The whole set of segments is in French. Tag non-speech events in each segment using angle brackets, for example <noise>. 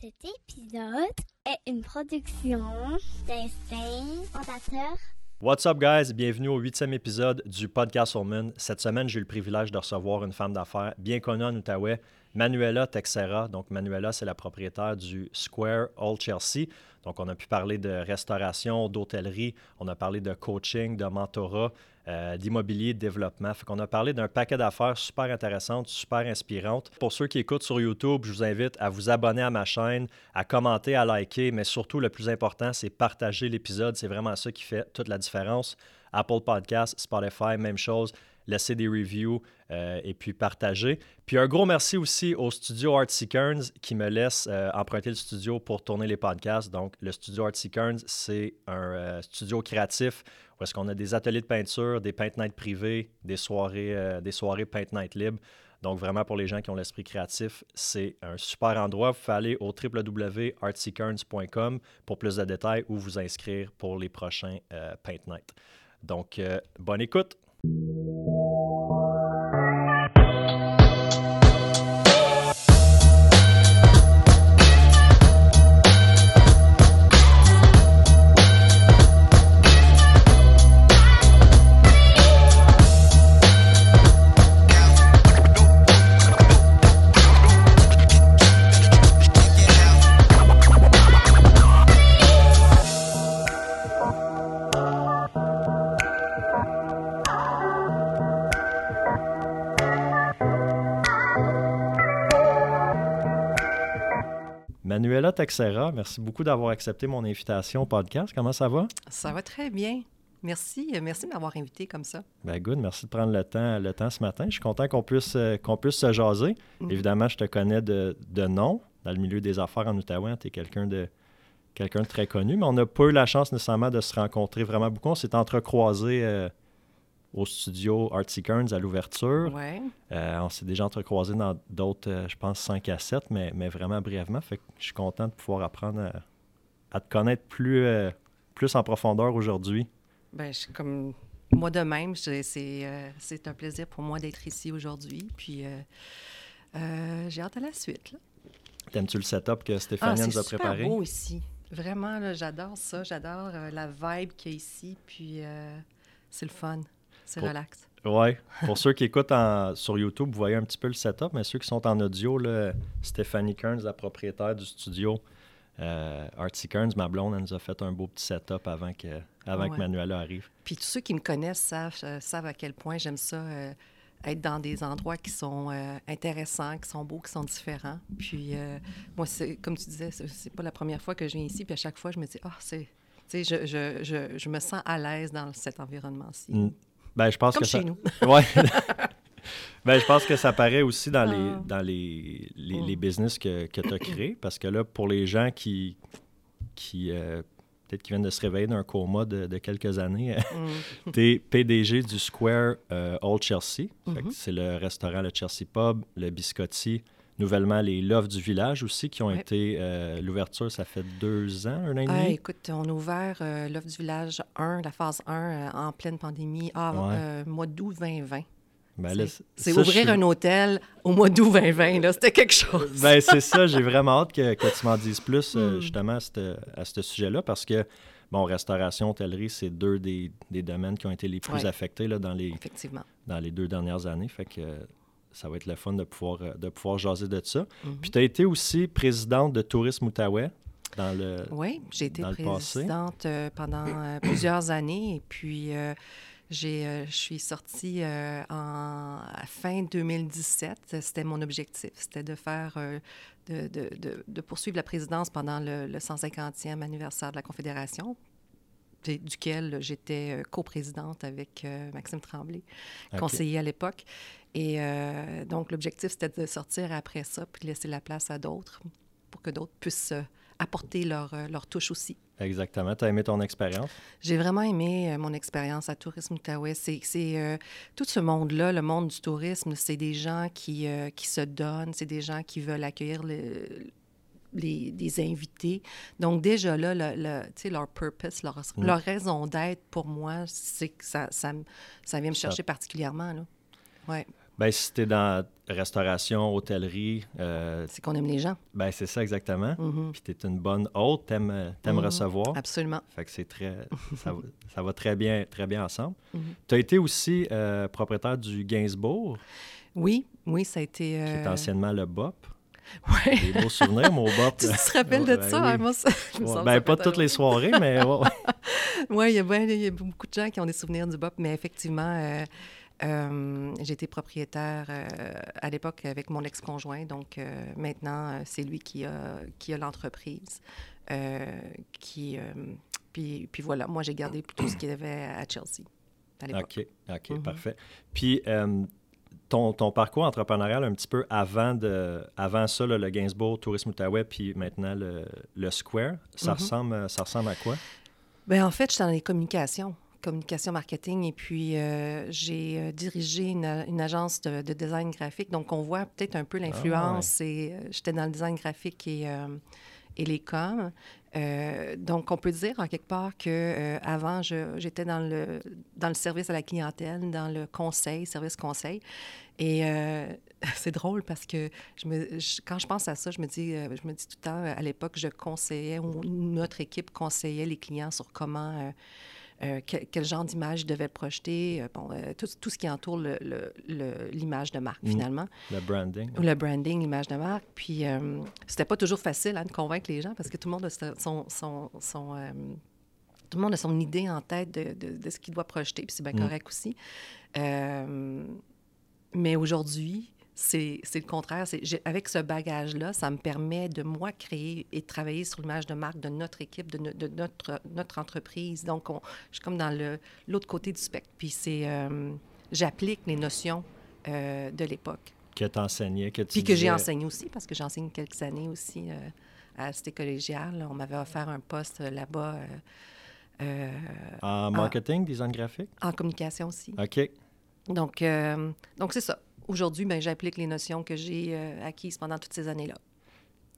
Cet épisode est une production Fondateur. What's up, guys? Bienvenue au huitième épisode du podcast Woman. Cette semaine, j'ai eu le privilège de recevoir une femme d'affaires bien connue en Outaouais, Manuela Texera. Donc, Manuela, c'est la propriétaire du Square Old Chelsea. Donc, on a pu parler de restauration, d'hôtellerie, on a parlé de coaching, de mentorat, euh, d'immobilier, de développement. Fait qu'on a parlé d'un paquet d'affaires super intéressantes, super inspirantes. Pour ceux qui écoutent sur YouTube, je vous invite à vous abonner à ma chaîne, à commenter, à liker, mais surtout, le plus important, c'est partager l'épisode. C'est vraiment ça qui fait toute la différence. Apple Podcast, Spotify, même chose laisser des reviews euh, et puis partager. Puis un gros merci aussi au studio Artsy Kearns qui me laisse euh, emprunter le studio pour tourner les podcasts. Donc, le studio Artsy Kearns, c'est un euh, studio créatif où est-ce qu'on a des ateliers de peinture, des paint night privés, des soirées, des soirées paint night libres. Donc, vraiment, pour les gens qui ont l'esprit créatif, c'est un super endroit. Vous pouvez aller au www.artsykearns.com pour plus de détails ou vous inscrire pour les prochains Paint Night. Donc, bonne écoute! Texera, merci beaucoup d'avoir accepté mon invitation au podcast. Comment ça va? Ça va très bien. Merci, euh, merci de m'avoir invité comme ça. Ben good, merci de prendre le temps, le temps ce matin. Je suis content qu'on puisse, euh, qu'on puisse se jaser. Mm. Évidemment, je te connais de, de nom dans le milieu des affaires en Outaouais. Tu es quelqu'un de, quelqu'un de très connu, mais on n'a pas eu la chance nécessairement de se rencontrer vraiment beaucoup. On s'est entrecroisés euh, au studio Artsy Kearns à l'ouverture. Euh, on s'est déjà entrecroisé dans d'autres, euh, je pense, 5 à 7, mais, mais vraiment brièvement. Fait que je suis content de pouvoir apprendre à, te connaître plus, euh, plus en profondeur aujourd'hui. Ben, je, comme moi de même, c'est, un plaisir pour moi d'être ici aujourd'hui. Puis j'ai hâte à la suite. T'aimes-tu le setup que Stéphanie ah, nous a préparé? C'est beau ici. Vraiment, j'adore ça. J'adore la vibe qu'il y a ici. Puis c'est le fun. C'est relax. Oui. <laughs> Pour ceux qui écoutent sur YouTube, vous voyez un petit peu le setup, mais ceux qui sont en audio, là, Stéphanie Kearns, la propriétaire du studio, euh, Artsy Kearns, ma blonde, elle nous a fait un beau petit setup avant que, avant que Manuela arrive. Puis tous ceux qui me connaissent savent, euh, savent à quel point j'aime ça, euh, être dans des endroits qui sont euh, intéressants, qui sont beaux, qui sont différents. Puis moi, c'est comme tu disais, c'est pas la première fois que je viens ici, puis à chaque fois, je me dis, ah, c'est. Tu sais, je, je, je, je, me sens à l'aise dans cet environnement-ci. Mm. Ben, je pense Comme que chez ça... nous. <laughs> ouais. <laughs> ben, je pense que ça paraît aussi dans les, ah. dans les, les, mm. business que, que tu as créés. Parce que là, pour les gens qui, qui euh, peut-être qui viennent de se réveiller d'un coma de, de, quelques années, mm. <laughs> tu es PDG du Square euh, Old Chelsea. Mm-hmm. C'est le restaurant, le Chelsea Pub, le Biscotti, nouvellement les Loves du village aussi, qui ont été. Euh, l'ouverture, ça fait deux ans, un an et demi? Ah, écoute, on a ouvert euh, Love du village 1, la phase 1, euh, en pleine pandémie, ah, mois d'août 2020. Ben c'est ouvrir un hôtel au mois d'août 2020, c'était quelque chose. ben, c'est ça, j'ai vraiment hâte que, que, tu m'en dises plus hmm. justement à ce sujet-là parce que, bon, restauration, hôtellerie, c'est deux des, des, domaines qui ont été les plus affectés là, dans, les, dans les deux dernières années. Fait que ça va être le fun de pouvoir, euh, de pouvoir jaser de ça. Mhm. Puis tu as été aussi présidente de Tourisme Outaouais dans le Oui, j'ai été présidente euh, pendant euh, plusieurs années et puis j'ai, je suis sortie en fin 2017. C'était mon objectif, c'était de faire, de, de, de, poursuivre la présidence pendant le, le 150e anniversaire de la Confédération duquel j'étais coprésidente avec Maxime Tremblay, conseiller à l'époque. Et euh, donc, l'objectif, c'était de sortir après ça, puis de laisser la place à d'autres pour que d'autres puissent euh, apporter leur, euh, leur, touche aussi. Exactement. Tu as aimé ton expérience? J'ai vraiment aimé mon expérience à Tourisme Outaouais. C'est tout ce monde-là, le monde du tourisme, c'est des gens qui, qui se donnent, c'est des gens qui veulent accueillir le, les, des invités. Donc, déjà là, le, leur purpose, leur, mm. leur raison d'être pour moi, c'est que ça, ça, ça, vient me chercher particulièrement. Là. Ouais. Ben, si tu es dans restauration, hôtellerie. Euh, c'est qu'on aime les gens. Ben, c'est ça exactement. Mm-hmm. Puis tu es une bonne hôte, tu aimes, mm-hmm. recevoir. Absolument. Fait que c'est très. ça, va, ça, va très bien, très bien ensemble. Mm-hmm. Tu as été aussi euh, propriétaire du Gainsbourg? Oui, oui, ça a été. Qui est euh, anciennement le BOP. Oui. Des beaux souvenirs, mon BOP. <laughs> tu te rappelles de ça? Hein, moi, ça ben, pas toutes les soirées, mais. oui, <laughs> il y, a beaucoup de gens qui ont des souvenirs du BOP, mais effectivement. Euh, J'étais propriétaire euh, à l'époque avec mon ex-conjoint, donc euh, maintenant, euh, c'est lui qui a, qui a l'entreprise. qui, puis, puis voilà, moi, j'ai gardé tout ce qu'il y avait à Chelsea à l'époque. OK, OK, mhm. parfait. Puis ton, ton, parcours entrepreneurial un petit peu avant, de, avant ça, le Gainsbourg, Tourisme Outaouais, puis maintenant le, le Square, ça, mhm. ressemble, ça ressemble à quoi? Bien, en fait, je suis dans les communications communication marketing et puis euh, j'ai euh, dirigé une, agence de, design graphique. Donc, on voit peut-être un peu l'influence. Ah, et euh, j'étais dans le design graphique et, et les coms. Donc, on peut dire en quelque part que avant, j'étais dans le, dans le service à la clientèle, dans le conseil, service conseil. Et <laughs> c'est drôle parce que quand je pense à ça, je me dis, je me dis tout le temps, à l'époque, je conseillais, ou notre équipe conseillait les clients sur comment euh, quel, genre d'image devait projeter, euh, bon, euh, tout, tout, ce qui entoure l'image de marque, mm. finalement. Le branding. Le branding, l'image de marque. Puis, c'était pas toujours facile hein, de convaincre les gens parce que tout le monde a son, son, son tout le monde a son idée en tête de, de, ce qu'il doit projeter, puis c'est bien mm. correct aussi. mais aujourd'hui, c'est le contraire. Avec ce bagage-là, ça me permet de, moi, créer et travailler sur l'image de marque de notre équipe, de, de notre, notre entreprise. Donc, on, je suis comme dans l'autre côté du spectre. Puis, c'est... Euh, j'applique les notions euh, de l'époque. Que tu enseignais, que tu Puis que j'ai enseigné aussi, parce que j'enseigne quelques années aussi euh, à la Cité collégiale. On m'avait offert un poste là-bas. en marketing, design graphique? En communication aussi. OK. Donc, donc c'est ça aujourd'hui, ben, j'applique les notions que j'ai euh, acquises pendant toutes ces années-là.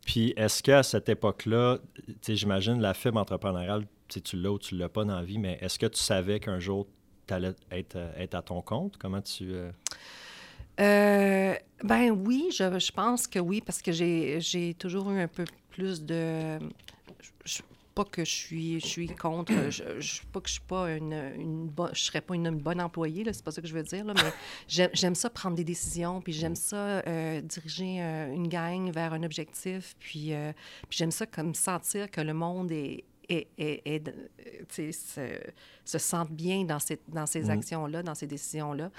Puis, est-ce qu'à cette époque-là, j'imagine la fibre entrepreneuriale, tu l'as ou tu l'as pas dans la vie, mais est-ce que tu savais qu'un jour, tu allais être, être, à ton compte? Comment tu... Euh... Euh, ben oui, je, je, pense que oui, parce que j'ai toujours eu un peu plus de pas que je suis, je suis contre, je, je, pas que je suis pas une, une je serais pas une, bonne employée, c'est pas ça que je veux dire, là, mais <laughs> j'aime ça prendre des décisions, puis j'aime ça euh, diriger euh, une gang vers un objectif, puis, euh, puis j'aime ça comme sentir que le monde est, se, se sente bien dans ces, dans ces mm. actions-là, dans ces décisions-là.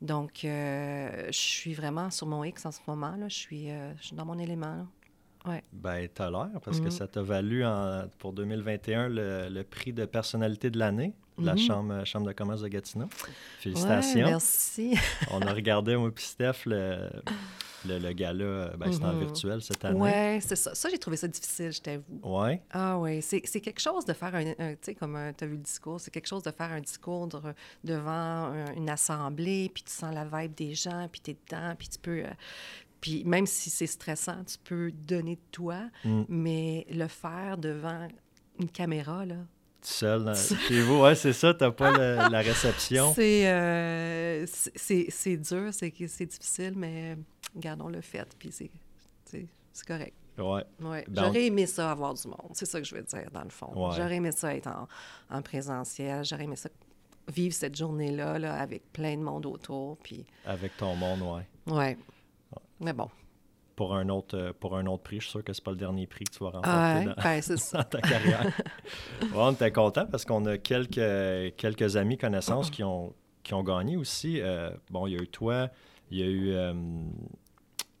Donc, je suis vraiment sur mon X en ce moment. Là. Je, suis, je suis dans mon élément. Là. Ouais. Ben, t'as l'air, parce que mm-hmm. ça t'a valu en, pour 2021 le, le, prix de personnalité de l'année de la mm-hmm. chambre, chambre de commerce de Gatineau. Félicitations. merci. <laughs> On a regardé, moi et Steph, le, le, le gala, ben, c'était en mm-hmm. virtuel cette année. Oui, c'est ça. Ça, j'ai trouvé ça difficile, je t'avoue. Oui? Ah oui, c'est quelque chose de faire un, tu sais, comme tu as vu le discours, c'est quelque chose de faire un discours devant une assemblée, puis tu sens la vibe des gens, puis tu es dedans, puis tu peux... Puis même si c'est stressant, tu peux donner de toi, mm. mais le faire devant une caméra, là. Seul chez vous, ouais, c'est ça, t'as pas la réception. <laughs> Euh, c'est c'est dur, c'est difficile, mais gardons le fait, puis c'est correct. Ouais. ouais. J'aurais aimé ça avoir du monde, c'est ça que je veux dire, dans le fond. J'aurais aimé ça être en, en présentiel, j'aurais aimé ça vivre cette journée-là là, avec plein de monde autour. Puis... Avec ton monde, oui. Ouais. Mais bon. Pour un, autre, euh, pour un autre prix, je suis sûr que c'est pas le dernier prix que tu vas remporter dans, ben, <laughs> ta carrière. <laughs> on était content parce qu'on a quelques, quelques amis, connaissances qui ont, qui ont gagné aussi. Euh, bon, il y a eu toi, il y a eu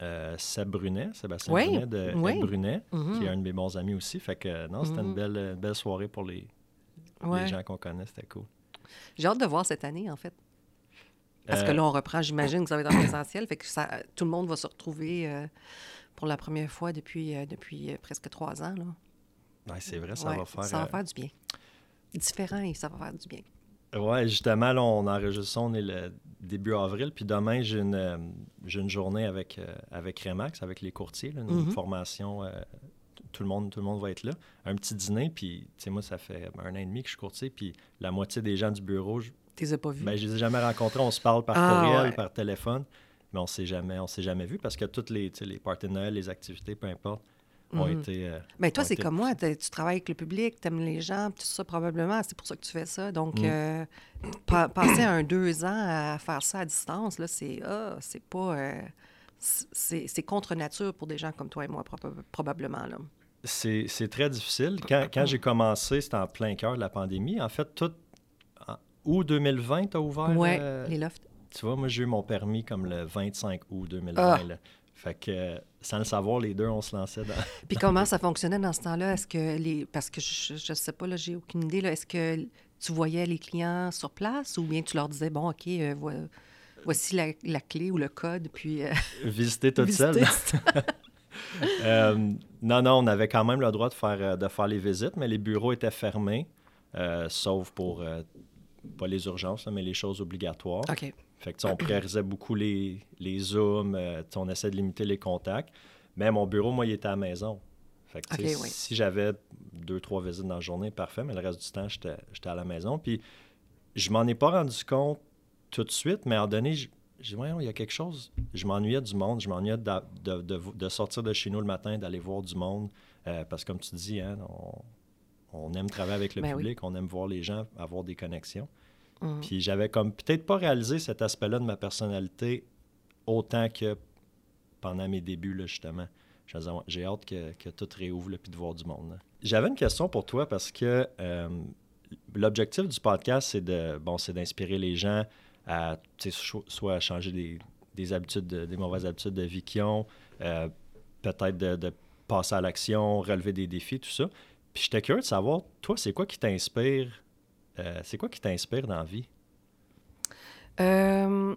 euh, Seb Brunet, Sébastien Brunet de Brunet, mm-hmm. qui est un de mes bons amis aussi. Fait que non, c'était une mm-hmm. belle, belle soirée pour les, les gens qu'on connaît. C'était cool. J'ai hâte de voir cette année, en fait. Parce que euh, là, on reprend, j'imagine que ça va être en <coughs> présentiel, fait que ça, tout le monde va se retrouver euh, pour la première fois depuis, euh, depuis presque trois ans. Oui, c'est vrai, ça va faire... Ça va faire du bien. Différent et ça va faire du bien. Oui, justement, là, on enregistre ça, on est le début avril, puis demain, j'ai une, une journée avec, avec Remax, avec les courtiers, une mm-hmm. formation tout le monde, tout le monde va être là. Un petit dîner, puis, tu sais, moi, ça fait un an et demi que je suis courtier, puis la moitié des gens du bureau, tu les as pas vus? Ben, je les ai jamais rencontrés. On se parle par ah, courriel, par téléphone. mais on s'est jamais, on s'est jamais vu parce que toutes les, les parties de Noël, les activités, peu importe, ont Mhm. été. euh, Mais toi, c'est été comme moi, tu travailles avec le public, tu aimes les gens, tout ça probablement, c'est pour ça que tu fais ça. Donc, Mm. euh, pa- passer un deux ans à faire ça à distance, là, c'est ah, c'est pas... euh, c'est contre nature pour des gens comme toi et moi, proba- probablement. Là. C'est c'est très difficile. Quand, quand j'ai commencé, c'était en plein cœur de la pandémie. En fait, tout. Août 2020, tu as ouvert. ouais, euh, les lofts. Tu vois, moi, j'ai eu mon permis comme le 25 août 2020. Ah. là. Fait que, sans le savoir, les deux, on se lançait dans. <laughs> Puis comment ça fonctionnait dans ce temps-là? Est-ce que les... Parce que je, je sais pas, là, j'ai aucune idée. Là. Est-ce que tu voyais les clients sur place ou bien tu leur disais, bon, OK, euh, vo- voici la, la clé ou le code, puis... euh, <laughs> Visiter toute visiter. seule. <laughs> Euh, non, non, on avait quand même le droit de faire, de faire les visites, mais les bureaux étaient fermés, sauf pour, pas les urgences, mais les choses obligatoires. OK. Fait que, on priorisait beaucoup les, les Zooms, euh, on essaie de limiter les contacts. Mais mon bureau, moi, il était à la maison. Fait que, oui. si j'avais deux, trois visites dans la journée, parfait, mais le reste du temps, j'étais à la maison. Puis, je m'en ai pas rendu compte tout de suite, mais à un moment donné, j- j'ai dit, voyons, il y a quelque chose. Je m'ennuyais du monde, je m'ennuyais de, de- de sortir de chez nous le matin, d'aller voir du monde. euh, parce que, comme tu dis, hein, on, on aime travailler avec le Ben oui. public, on aime voir les gens, avoir des connexions. Mhm. Puis j'avais comme peut-être pas réalisé cet aspect-là de ma personnalité autant que pendant mes débuts, là, justement. J'ai hâte que, que tout réouvre, là, puis de voir du monde. là. J'avais une question pour toi parce que euh, l'objectif du podcast, c'est de bon, c'est d'inspirer les gens à soit à changer des, des habitudes, de- des mauvaises habitudes de vie qu'ils ont, euh, peut-être de, de passer à l'action, relever des défis, tout ça. Puis j'étais curieux de savoir, toi, c'est quoi qui t'inspire euh, c'est quoi qui t'inspire dans la vie? Euh,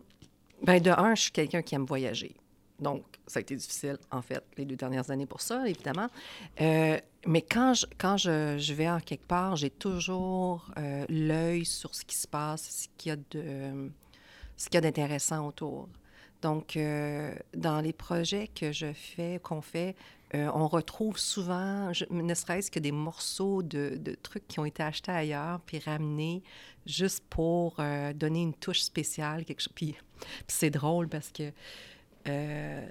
ben de un, je suis quelqu'un qui aime voyager. Donc, ça a été difficile, en fait, les deux dernières années pour ça, évidemment. Euh, mais quand je, quand je, je vais en quelque part, j'ai toujours euh, l'œil sur ce qui se passe, ce qu'il y a de, ce qu'il y a d'intéressant autour. Donc, dans les projets que je fais, qu'on fait, euh, on retrouve souvent, ne serait-ce que des morceaux de, trucs qui ont été achetés ailleurs, puis ramenés juste pour euh, donner une touche spéciale. Puis, c'est drôle parce que euh,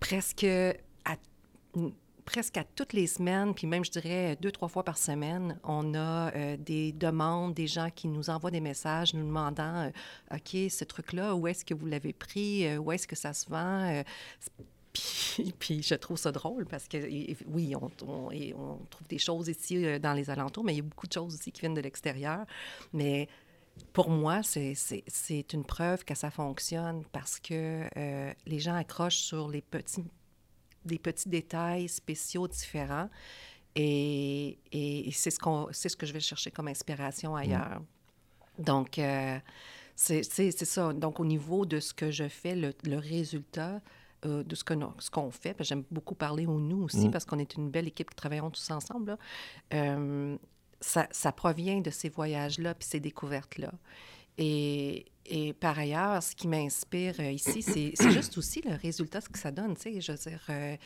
presque à presque à toutes les semaines, puis même, je dirais, deux, trois fois par semaine, on a des demandes, des gens qui nous envoient des messages nous demandant OK, ce truc-là, où est-ce que vous l'avez pris? Où est-ce que ça se vend? Puis, <laughs> puis je trouve ça drôle parce que, oui, on, on- et on trouve des choses ici euh, dans les alentours, mais il y a beaucoup de choses aussi qui viennent de l'extérieur. Mais pour moi, c'est- une preuve que ça fonctionne parce que euh, les gens accrochent sur les petits, des petits détails spéciaux différents. Et, et- et c'est ce, que je vais chercher comme inspiration ailleurs. Donc, euh, c'est ça. Donc, au niveau de ce que je fais, le, le résultat euh, de ce nous- ce qu'on fait, j'aime beaucoup parler au nous aussi, Mm. parce qu'on est une belle équipe qui travaillons tous ensemble, là. Euh, ça, ça provient de ces voyages-là puis ces découvertes-là. Et, et par ailleurs, ce qui m'inspire euh, ici, c'est juste aussi le résultat, ce que ça donne. Je veux dire, euh,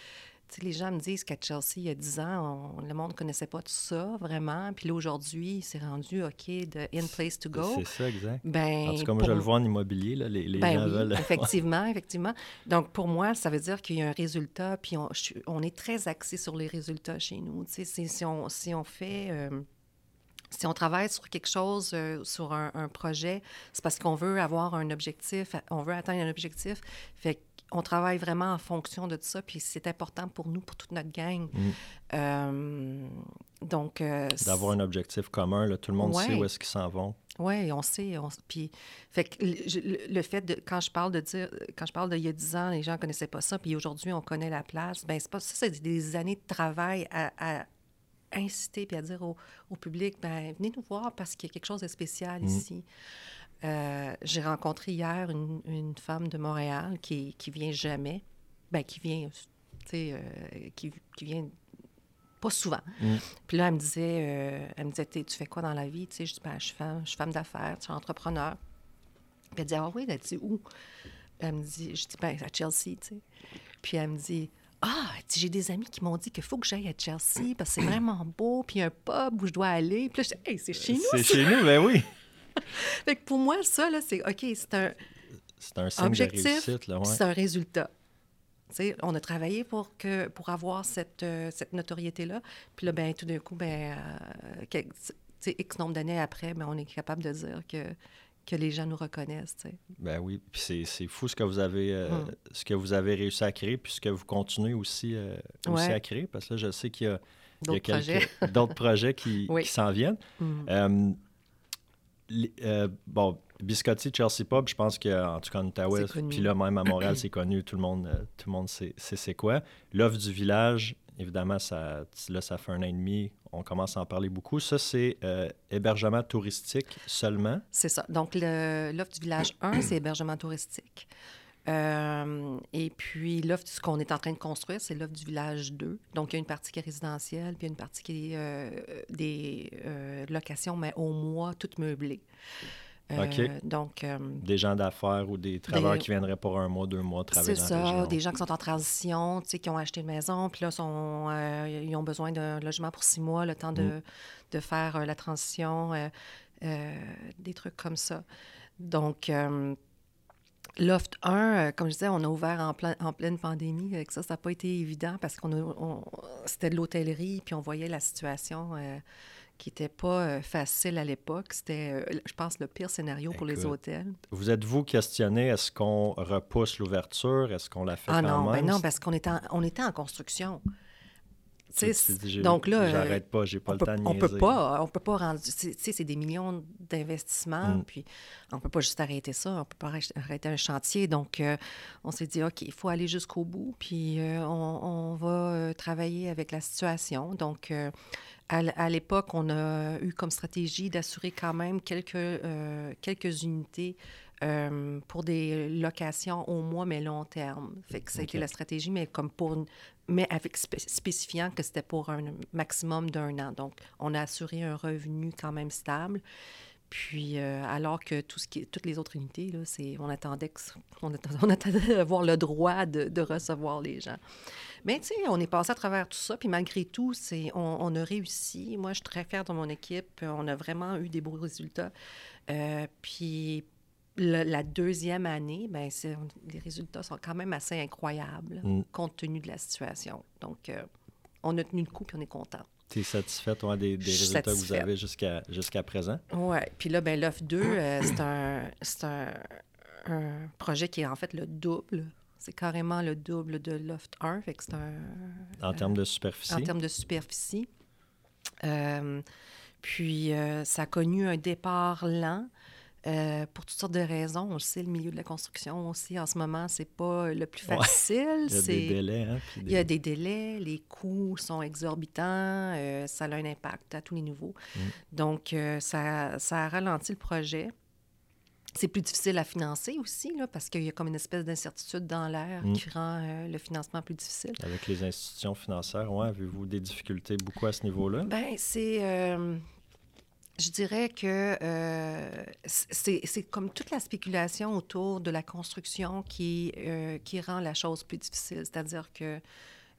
les gens me disent qu'à Chelsea, il y a 10 ans, on- le monde ne connaissait pas tout ça, vraiment. Puis là, aujourd'hui, c'est rendu OK de in place to go. C'est ça, exact. Ben, En tout cas, moi, pour je le vois en immobilier, là, les, les ben gens oui, veulent... <laughs> effectivement, effectivement. Donc, pour moi, ça veut dire qu'il y a un résultat, puis on, je suis- on est très axé sur les résultats chez nous. Si, on, si on fait... euh, si on travaille sur quelque chose, euh, sur un, un projet, c'est parce qu'on veut avoir un objectif, on veut atteindre un objectif. Fait qu'on travaille vraiment en fonction de ça, puis c'est important pour nous, pour toute notre gang. Mm. Euh, donc... euh, D'avoir un objectif commun, là, tout le monde sait où est-ce qu'ils s'en vont. oui, on sait. On, puis, fait que le, je- le- le fait de, quand je parle de dire, quand je parle d'il y a 10 ans, les gens ne connaissaient pas ça, puis aujourd'hui, on connaît la place, ben c'est pas ça, c'est des années de travail à, à inciter puis à dire au, au public, ben venez nous voir parce qu'il y a quelque chose de spécial Mm. ici. Euh, J'ai rencontré hier une, une femme de Montréal qui, qui vient jamais, ben qui vient, tu sais, euh, qui, qui vient pas souvent. Mm. Puis là, elle me disait, euh, elle me disait, tu fais quoi dans la vie? Tu sais, je dis, ben, je suis femme, je suis femme d'affaires, je suis entrepreneur. Puis elle dit, ah oui, elle dit, où? Elle me dit, je dis, ben, à Chelsea, tu sais. Puis elle me dit, ah, j'ai des amis qui m'ont dit qu'il faut que j'aille à Chelsea parce que c'est vraiment beau, puis il y a un pub où je dois aller. Puis là, je dis, hey, c'est chez nous. C'est chez nous, ben oui. <laughs> Fait que pour moi, ça, là, c'est OK, c'est un. c'est un signe de réussite. Là, C'est un résultat. on a travaillé pour, que, pour avoir cette, euh, cette notoriété-là. Puis là, ben, tout d'un coup, ben, euh, X nombre d'années après, ben, on est capable de dire que, que les gens nous reconnaissent. Ben oui, puis c'est fou ce que vous avez euh, hum. ce que vous avez réussi à créer, puis ce que vous continuez aussi, aussi à créer, parce que là, je sais qu'il y a, <laughs> d'autres projets, qui, qui s'en viennent. Hum. bon, Biscotti, Chelsea Pub, je pense qu'en tout cas en Outaouais, puis là même à Montréal, <clears throat> c'est connu, tout le monde, euh, tout le monde sait c'est quoi. L'offre du village, évidemment, ça, là, ça fait un an et demi, on commence à en parler beaucoup. Ça, c'est euh, hébergement touristique seulement? C'est ça. Donc, l'offre du village 1, c'est hébergement touristique. Euh, et puis, l'offre, ce qu'on est en train de construire, c'est l'offre du village 2. Donc, il y a une partie qui est résidentielle, puis une partie qui est des locations, mais au mois, toutes meublées. OK. Euh, donc, euh, des gens d'affaires ou des travailleurs qui viendraient pour un mois, deux mois travailler dans la région. des gens qui sont en transition, tu sais, qui ont acheté une maison, puis là, sont, euh, ils ont besoin d'un logement pour six mois, le temps de, mm. de faire la transition, des trucs comme ça. Donc, Loft 1, comme je disais, on a ouvert en, plein, en pleine pandémie. Avec ça, ça n'a pas été évident parce qu'on c'était de l'hôtellerie, puis on voyait la situation qui n'était pas euh, facile à l'époque. C'était, euh, je pense, le pire scénario pour les hôtels. Vous êtes-vous questionné, est-ce qu'on repousse l'ouverture? Est-ce qu'on la fait ah quand non, ben non, parce qu'on était en, on était en construction. Donc là, euh, j'arrête pas, j'ai pas le temps de On peut pas, on peut pas rendre. C'est des millions d'investissements, mm. puis on peut pas juste arrêter ça, on peut pas arrêter un chantier. Donc, on s'est dit, ok, il faut aller jusqu'au bout, puis on, on, va travailler avec la situation. Donc, à, l'époque, on a eu comme stratégie d'assurer quand même quelques, euh, quelques unités euh, pour des locations au mois, mais long terme. Fait que ça a été la stratégie, mais comme pour mais avec spécifiant que c'était pour un maximum d'un an. Donc, on a assuré un revenu quand même stable. Puis, euh, alors que tout ce qui, toutes les autres unités, là, on attendait, <laughs> on attendait, d'avoir le droit de, de, recevoir les gens. Mais tu sais, on est passé à travers tout ça, puis malgré tout, c'est, on, a réussi. Moi, je suis très fière de mon équipe. On a vraiment eu des beaux résultats. Euh, puis la deuxième année, ben, les résultats sont quand même assez incroyables, mm. compte tenu de la situation. Donc, euh, on a tenu le coup, puis on est content. Tu es satisfaite des, des résultats que vous avez jusqu'à jusqu'à présent? Oui. Puis là, ben, l'offre 2, euh, c'est un, un, un, projet qui est en fait le double c'est carrément le double de Loft 1. Fait que c'est un, en termes de superficie? En termes de superficie. Euh, puis, euh, ça a connu un départ lent. Euh, pour toutes sortes de raisons. On le sait, le milieu de la construction aussi, en ce moment, c'est pas le plus facile. Il y a des délais. Hein, Il y a des délais, les coûts sont exorbitants, ça a un impact à tous les niveaux. Mm. Donc, ça, ça, a ralenti le projet. C'est plus difficile à financer aussi, là, parce qu'il y a comme une espèce d'incertitude dans l'air mm. qui rend euh, le financement plus difficile. Avec les institutions financières, ouais, avez-vous des difficultés beaucoup à ce niveau-là? Bien, c'est... Euh, je dirais que euh, c'est comme toute la spéculation autour de la construction qui, qui rend la chose plus difficile. C'est-à-dire que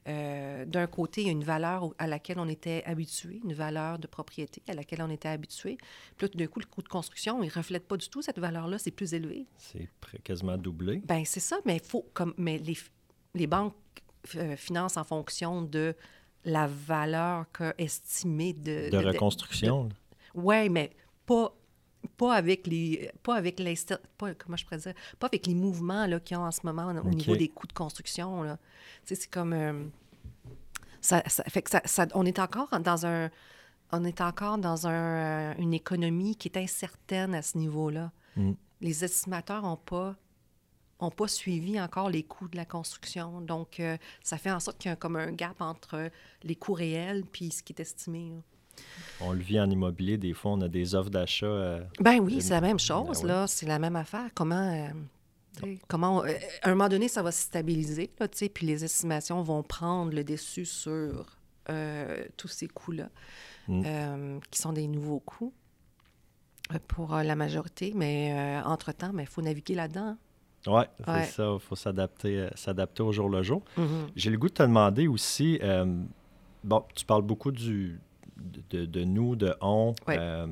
euh, d'un côté, il y a une valeur à laquelle on était habitué, une valeur de propriété à laquelle on était habitué. Puis là, tout d'un coup, le coût de construction, il ne reflète pas du tout cette valeur-là, c'est plus élevé. C'est quasiment doublé. Ben c'est ça, mais, faut, comme, mais les, les banques euh, financent en fonction de la valeur estimée de... De, reconstruction. Oui, mais pas pas avec les pas avec les pas, comment je pourrais dire pas avec les mouvements là qu'il y a en ce moment au niveau des coûts de construction là c'est comme euh, ça, fait que ça, on est encore dans un on est encore dans un, euh, une économie qui est incertaine à ce niveau-là. Mm. Les estimateurs n'ont pas ont pas suivi encore les coûts de la construction. Donc, euh, ça fait en sorte qu'il y a comme un gap entre les coûts réels puis ce qui est estimé. On le vit en immobilier, des fois, on a des offres d'achat. Euh, ben oui, c'est la même chose, là. C'est la même affaire. Comment. Euh, comment euh, à un moment donné, ça va se stabiliser, là, puis les estimations vont prendre le dessus sur tous ces coûts-là, mm. qui sont des nouveaux coûts pour la majorité. Mais entre-temps, il ben, faut naviguer là-dedans. Oui, c'est ça. Il faut s'adapter, s'adapter au jour le jour. Mm-hmm. J'ai le goût de te demander aussi, bon, tu parles beaucoup du, de, nous, de on, euh,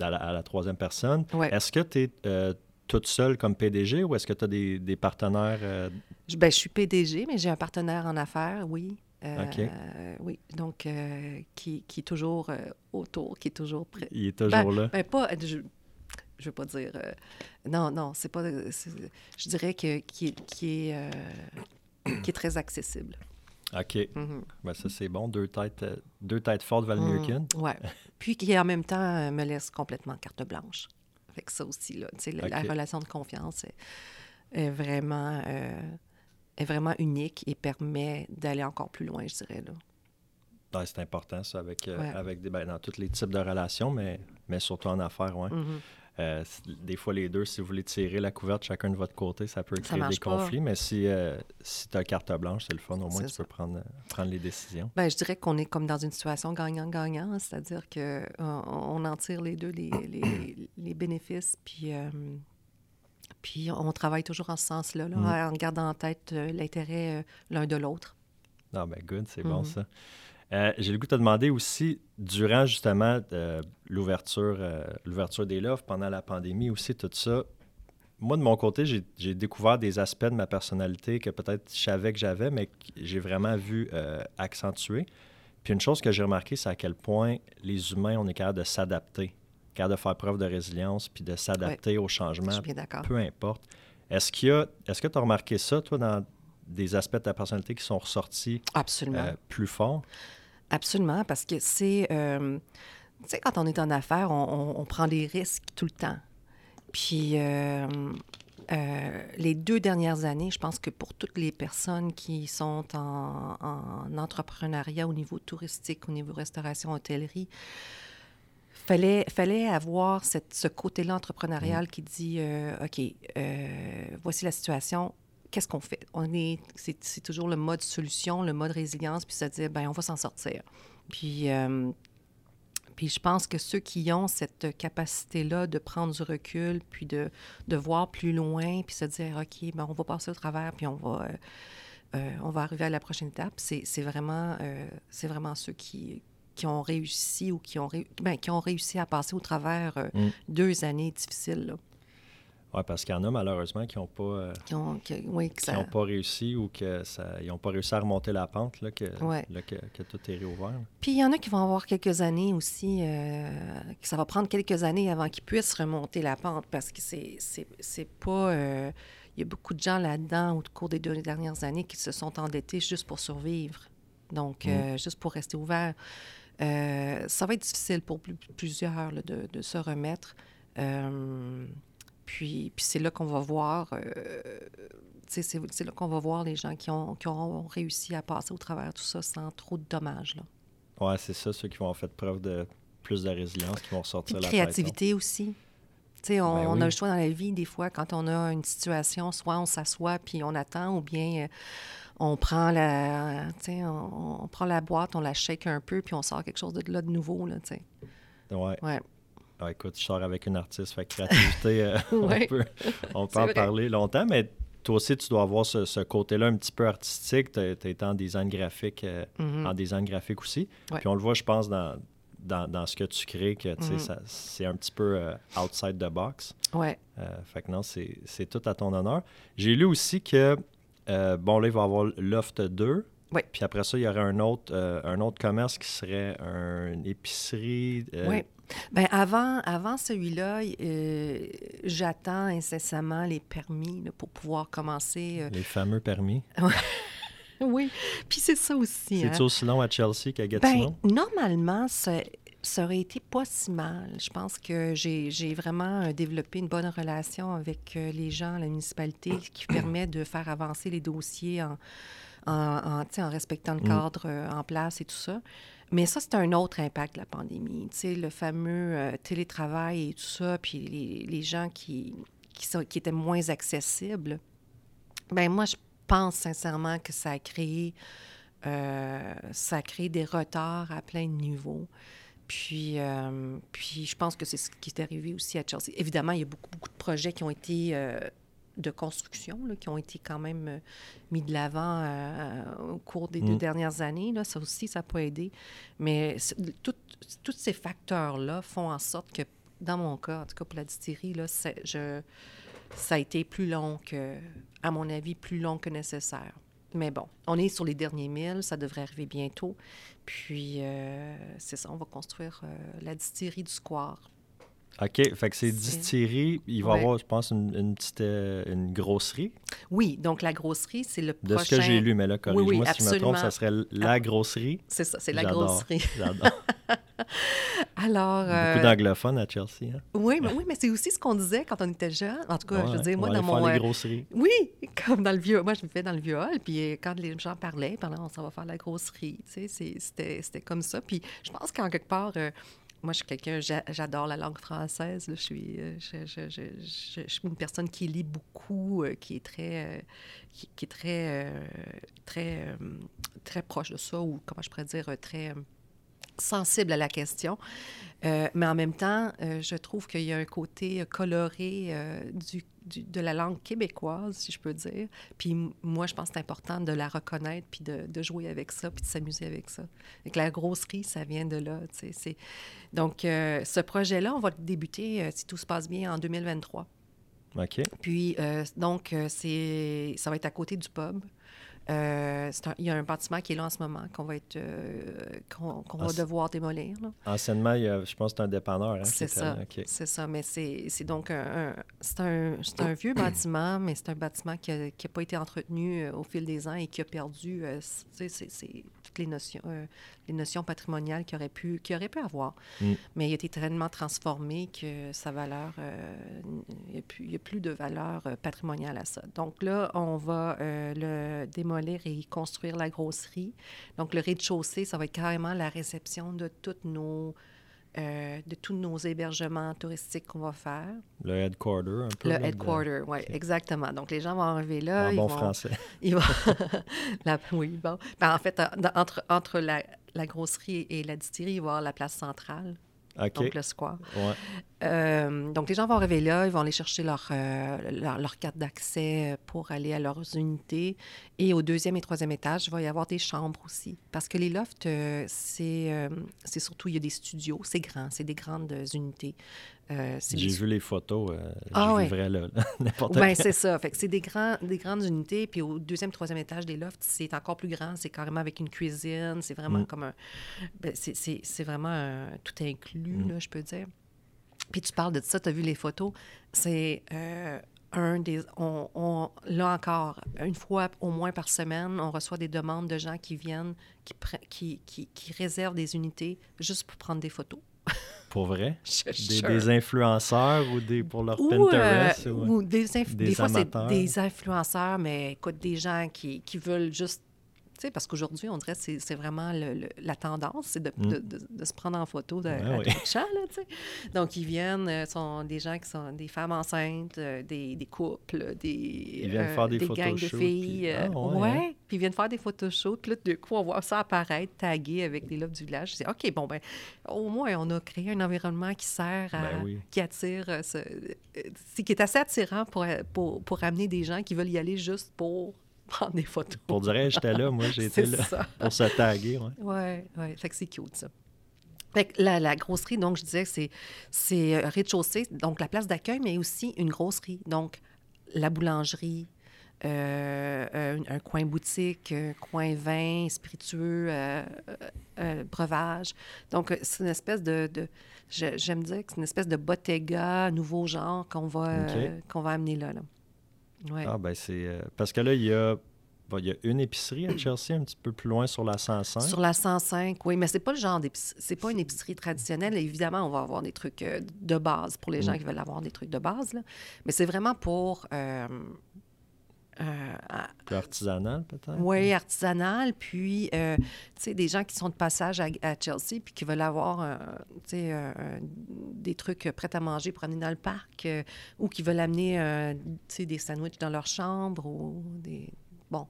à, la, troisième personne. Est-ce que tu es, euh, toute seule comme PDG ou est-ce que tu as des, des partenaires? Euh? Je, ben, je suis PDG, mais j'ai un partenaire en affaires, oui. Euh, oui, donc qui, qui, est toujours autour, qui est toujours prêt. Il est toujours ben, là? Ben, pas, je ne veux pas dire... non, non, c'est pas... Je dirais que, qui, qui est, qui est très accessible. OK. Mm-hmm. ben, ça, c'est bon. Deux têtes, deux têtes fortes valent mieux mm. qu'une. Oui. Puis qui, en même temps, me laisse complètement carte blanche avec ça aussi. Là. La relation de confiance est, vraiment, euh, est vraiment unique et permet d'aller encore plus loin, je dirais. Là. c'est important, ça, avec, euh, avec des, ben, dans tous les types de relations, mais, mais surtout en affaires, oui. Mm-hmm. Euh, des fois, les deux, si vous voulez tirer la couverte chacun de votre côté, ça peut créer des conflits. Mais si, si tu as carte blanche, c'est le fun. Au moins, tu peux prendre, prendre les décisions. Ben, je dirais qu'on est comme dans une situation gagnant-gagnant, c'est-à-dire qu'on on en tire les deux les, les, <clears throat> les bénéfices. Puis, puis on travaille toujours en ce sens-là, mm. en gardant en tête l'intérêt l'un de l'autre. Non, ben good, c'est bon mm-hmm. ça. Euh, j'ai le goût de te demander aussi, durant justement euh, l'ouverture, euh, l'ouverture des lofts, pendant la pandémie aussi, tout ça, moi, de mon côté, j'ai, découvert des aspects de ma personnalité que peut-être je savais que j'avais, mais que j'ai vraiment vu accentuer. Puis une chose que j'ai remarqué, c'est à quel point les humains, on est capable de s'adapter, capable de faire preuve de résilience, puis de s'adapter aux changements, peu importe. Est-ce, qu'il y a, est-ce que tu as remarqué ça, toi, dans des aspects de ta personnalité qui sont ressortis Absolument. plus fort? Absolument, parce que c'est... Euh, tu sais, quand on est en affaires, on, prend des risques tout le temps. Puis euh, euh, les deux dernières années, je pense que pour toutes les personnes qui sont en, entrepreneuriat au niveau touristique, au niveau restauration, hôtellerie, fallait, fallait avoir cette, ce côté-là entrepreneurial mm. qui dit OK, voici la situation, qu'est-ce qu'on fait? On est, c'est, toujours le mode solution, le mode résilience, puis se dire, ben on va s'en sortir. Puis, euh, puis je pense que ceux qui ont cette capacité-là de prendre du recul, puis de, de voir plus loin, puis se dire, OK, ben on va passer au travers, puis on va, euh, euh, on va arriver à la prochaine étape, c'est, vraiment, c'est vraiment ceux qui, qui ont réussi ou qui ont, ben, qui ont réussi à passer au travers mm. deux années difficiles. Là. Oui, parce qu'il y en a malheureusement qui n'ont pas, euh, qui ont, oui, qui pas réussi ou que ça, n'ont pas réussi à remonter la pente, là, que, là, que, que, tout est réouvert. Puis il y en a qui vont avoir quelques années aussi, euh, que ça va prendre quelques années avant qu'ils puissent remonter la pente parce que c'est, c'est, pas. Euh, il y a beaucoup de gens là-dedans au cours des deux dernières années qui se sont endettés juste pour survivre. Donc, mm. juste pour rester ouvert. ça va être difficile pour plusieurs de, de, se remettre. Puis, puis c'est là qu'on va voir, euh, c'est là qu'on va voir les gens qui ont, qui ont réussi à passer au travers de tout ça sans trop de dommages. Oui, c'est ça, ceux qui vont faire preuve de plus de résilience, qui vont sortir la créativité aussi. sais, on, ben on a le choix dans la vie, des fois, quand on a une situation, soit on s'assoit puis on attend, ou bien euh, on prend la on, on, prend la boîte, on la shake un peu, puis on sort quelque chose de là de nouveau. Là, ouais. ouais. Ah, écoute, je sors avec une artiste, fait créativité, euh, <laughs> on peut, on peut en parler longtemps, mais toi aussi, tu dois avoir ce, côté-là un petit peu artistique. Tu été en design graphique, euh, mm-hmm. en design graphique aussi. Puis on le voit, je pense, dans, dans, ce que tu crées, que mm-hmm. c'est un petit peu euh, outside the box. Ouais. fait que non, c'est tout à ton honneur. J'ai lu aussi que, bon, là, il va y avoir Loft 2. Oui. Puis après ça, il y aurait un autre, un autre commerce qui serait une épicerie. oui. Bien, avant, avant celui-là, euh, j'attends incessamment les permis pour pouvoir commencer. Euh, les fameux permis. <laughs> oui. Puis c'est ça aussi. C'est-tu hein. aussi long à Chelsea qu'à Gatineau? Ben, normalement, ça, aurait été pas si mal. Je pense que j'ai vraiment euh, développé une bonne relation avec les gens à la municipalité <coughs> qui permet de faire avancer les dossiers en, en, en respectant le mm. cadre en place et tout ça. Mais ça, c'est un autre impact de la pandémie. Tu sais, le fameux euh, télétravail et tout ça, puis les, les gens qui, qui, sont, qui, étaient moins accessibles. Bien, moi, je pense sincèrement que ça a créé, euh, ça a créé des retards à plein de niveaux. Puis, euh, puis je pense que c'est ce qui est arrivé aussi à Chelsea. Évidemment, il y a beaucoup, beaucoup de projets qui ont été de construction là, qui ont été quand même euh, mis de l'avant euh, au cours des deux mm. dernières années. Là. Ça aussi, ça peut aider. Mais tous ces facteurs-là font en sorte que, dans mon cas, en tout cas pour la distillerie, là, je, ça a été plus long que, à mon avis, plus long que nécessaire. Mais bon, on est sur les derniers milles, ça devrait arriver bientôt. Puis, euh, c'est ça, on va construire euh, la distillerie du Square. OK, fait que c'est distillerie. Il va y avoir, je pense, une, petite euh, une grosserie. Oui, donc la grosserie, c'est le prochain... De ce que j'ai lu, mais là, corrige-moi si je me trompe, ça serait la grosserie. C'est ça, c'est la grosserie. J'adore. <laughs> Alors. Beaucoup euh, d'anglophones à Chelsea. Hein? Oui, <laughs> mais, oui, mais c'est aussi ce qu'on disait quand on était jeune. En tout cas, je veux dire, moi, dans mon. Faire les grosseries. Oui, comme dans le vieux. Moi, je me fais dans le vieux hall. Puis euh, quand les gens parlaient, pendant on s'en va faire la grosserie. Tu sais, c'était comme ça. Puis je pense qu'en quelque part. Euh, moi, je suis quelqu'un, j'adore la langue française. Je, suis, je, je, je, suis une personne qui lit beaucoup, qui est très, qui, qui, est très, très, très proche de ça, ou comment je pourrais dire, très sensible à la question. Euh, mais en même temps, euh, je trouve qu'il y a un côté coloré euh, du, de la langue québécoise, si je peux dire. Puis moi, je pense que c'est important de la reconnaître, puis de, de, jouer avec ça, puis de s'amuser avec ça. La grosserie, ça vient de là. Donc, ce projet-là, on va le débuter, si tout se passe bien, en 2023. OK. Puis, donc, c'est ça va être à côté du pub. Euh, il y a un bâtiment qui est là en ce moment qu'on va être euh, qu'on va devoir démolir. Là. Anciennement, je pense que c'est un dépanneur. Hein, c'est ça. C'est ça. Mais c'est donc un, c'est un, un, vieux bâtiment, mais c'est un bâtiment qui n'a pas été entretenu euh, au fil des ans et qui a perdu toutes les notions, les notions patrimoniales qu'il aurait pu, aurait pu avoir. Mm. Mais il a été tellement transformé que sa valeur, il n'y a, a, plus de valeur patrimoniale à ça. Donc là, on va le démolir et construire la grosserie. Donc, le rez-de-chaussée, ça va être carrément la réception de toutes nos... Euh, de tous nos hébergements touristiques qu'on va faire. Le headquarter, un peu. Le headquarter, oui, exactement. Donc, les gens vont arriver là. En bon français. <laughs> Ils vont... <laughs> oui, bon. Ben, en fait, entre, entre la, la, grosserie et la distillerie, il va y avoir la place centrale. Donc, le square. Euh, donc, les gens vont arriver là, ils vont aller chercher leur, euh, leur, carte d'accès pour aller à leurs unités. Et au deuxième et troisième étage, il va y avoir des chambres aussi. Parce que les lofts, euh, c'est surtout, il y a des studios, c'est grand, c'est des grandes unités. J'ai vu les photos, ah, je vivrais là, <laughs> n'importe ben, c'est ça. Fait que c'est des, grands, des grandes unités. Puis au deuxième, troisième étage des lofts, c'est encore plus grand. C'est carrément avec une cuisine. C'est vraiment mm. comme un... Ben, c'est vraiment tout inclus, mm. là, je peux dire. Puis tu parles de ça, tu as vu les photos. C'est euh, un des. On, là encore, une fois au moins par semaine, on reçoit des demandes de gens qui viennent, qui, qui, qui, qui réservent des unités juste pour prendre des photos. <laughs> Pour vrai? <laughs> des, des, influenceurs ou des pour leur Pinterest? Euh, ou, des, des, fois, c'est des influenceurs, mais écoute, des gens qui, qui veulent juste parce qu'aujourd'hui, on dirait que c'est vraiment la tendance, c'est de, mm. de, de, se prendre en photo de, ben là, Donc, ils viennent, euh, sont des gens qui sont des femmes enceintes, euh, des, des, couples, des, ils viennent faire des, euh, des gangs de filles. Puis... Ah, ouais, hein? puis ils viennent faire des photoshoots. Puis là, du coup, on voit ça apparaître, tagué avec les lobes du village. C'est OK, bon, ben au moins, on a créé un environnement qui sert à... Ben qui attire... Ce, qui est assez attirant pour, pour, pour amener des gens qui veulent y aller juste pour prendre des photos. Pour dire, j'étais là, moi, <laughs> été là <laughs> pour se taguer. Oui, oui. Ouais. Fait que c'est cute, ça. Fait que la, la, grosserie, donc, je disais que c'est, c'est euh, rez-de-chaussée, donc la place d'accueil, mais aussi une grosserie. Donc, la boulangerie, euh, un, coin boutique, un coin vin, spiritueux, euh, breuvage. Donc, c'est une espèce de... de j'aime dire que c'est une espèce de bottega, nouveau genre qu'on va, qu'on va amener là. là. Ah, ben c'est. Euh, parce que là, il y a. il y a une épicerie à Chelsea, un petit peu plus loin sur la 105. Sur la 105, oui, mais c'est pas le genre d'épicerie. C'est pas une épicerie traditionnelle. Évidemment, on va avoir des trucs euh, de base pour les gens mm. qui veulent avoir des trucs de base, là. Mais c'est vraiment pour. Euh, euh, Plus artisanal, peut-être? Oui, artisanal. Puis, euh, tu sais, des gens qui sont de passage à, Chelsea puis qui veulent avoir, tu sais, des trucs prêts à manger pour amener dans le parc euh, ou qui veulent amener, tu sais, des sandwichs dans leur chambre ou des... Bon,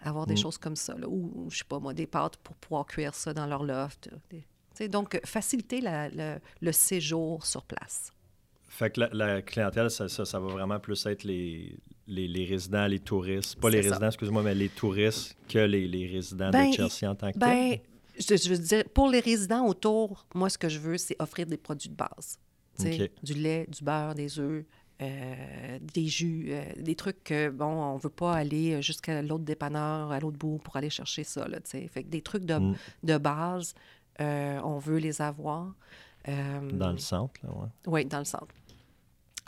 avoir des mm. choses comme ça, là, ou, je sais pas moi, des pâtes pour pouvoir cuire ça dans leur loft. sais, donc, faciliter le séjour sur place. Fait que la, clientèle, ça, ça, va vraiment plus être les, les, résidents, les touristes. Pas les résidents, excuse-moi, mais les touristes que les, les résidents de ben, Chelsea en tant que ben, Je, veux dire, pour les résidents autour, moi, ce que je veux, c'est offrir des produits de base. Du lait, du beurre, des œufs, euh, des jus, euh, des trucs que, bon, on veut pas aller jusqu'à l'autre dépanneur, à l'autre bout pour aller chercher ça, là, tu sais. Fait que des trucs de, Mm. de base, euh, on veut les avoir. Dans le centre, là, ouais. Oui, dans le centre.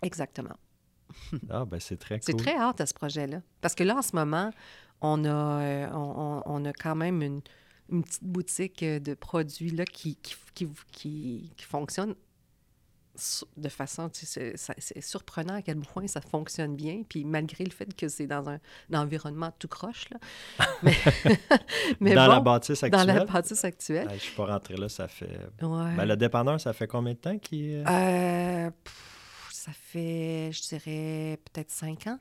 Exactement. Ah, ben c'est très C'est cool. très hâte à ce projet-là. Parce que là, en ce moment, on a, euh, on, a quand même une, une petite boutique euh, de produits là, qui, qui, qui, qui- qui fonctionne de façon... tu sais, C'est c'est surprenant à quel point ça fonctionne bien. Puis malgré le fait que c'est dans un, un environnement tout croche, là. <laughs> Mais, <laughs> mais Dans bon, la bâtisse dans actuelle? la bâtisse actuelle. Ah, je suis pas rentré là, ça fait... Ouais. Ben, le dépanneur, ça fait combien de temps qu'il... Euh, pff, ça fait, je dirais, peut-être cinq ans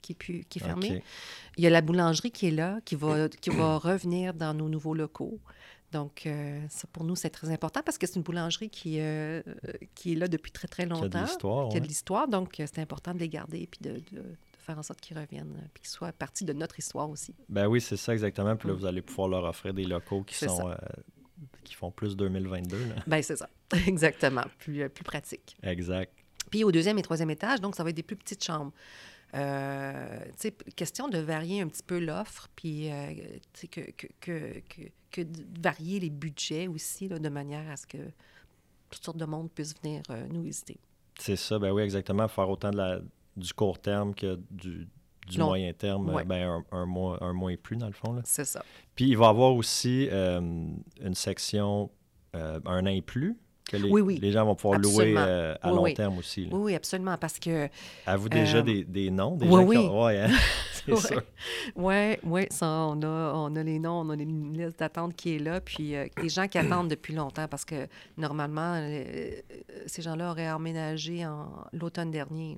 qui est, pu- qui est fermé. Il y a la boulangerie qui est là, qui va, <clears throat> qui va revenir dans nos nouveaux locaux. Donc, euh, ça, pour nous, c'est très important parce que c'est une boulangerie qui, euh, qui est là depuis très, très Qui a longtemps. de l'histoire, Qui a de ouais. l'histoire. Donc, euh, c'est important de les garder puis de, de- de faire en sorte qu'ils reviennent puis qu'ils soient partie de notre histoire aussi. Ben oui, c'est ça exactement. Puis là, vous allez pouvoir leur offrir des locaux qui Mm. Sont... euh, qui font plus 2022, là. Ben c'est ça. <laughs> Exactement. Plus, plus pratique. Exact. Puis au deuxième et troisième étage, donc ça va être des plus petites chambres. Euh, tu sais, question de varier un petit peu l'offre, puis euh, que, que, que, que, de varier les budgets aussi, là, de manière à ce que toutes sortes de monde puissent venir euh, nous visiter. C'est ça, ben oui, exactement. Faire autant de la, du court terme que du, du moyen terme, Ouais. ben un, un mois, un mois et plus, dans le fond. C'est ça. Puis il va y avoir aussi euh, une section euh, un an et plus, que les, Oui, oui. les gens vont pouvoir louer euh, à Oui, long oui. terme aussi. là. Oui, oui, absolument, parce que Avez-vous déjà Euh, des, des noms? Des oui, gens qui oui. ont- Ouais, hein? <laughs> <laughs> c'est Ouais. sûr. Oui, oui, on a, on a les noms, on a une liste d'attente qui est là, puis euh, des gens qui attendent depuis longtemps parce que normalement, euh, ces gens-là auraient emménagé en l'automne dernier.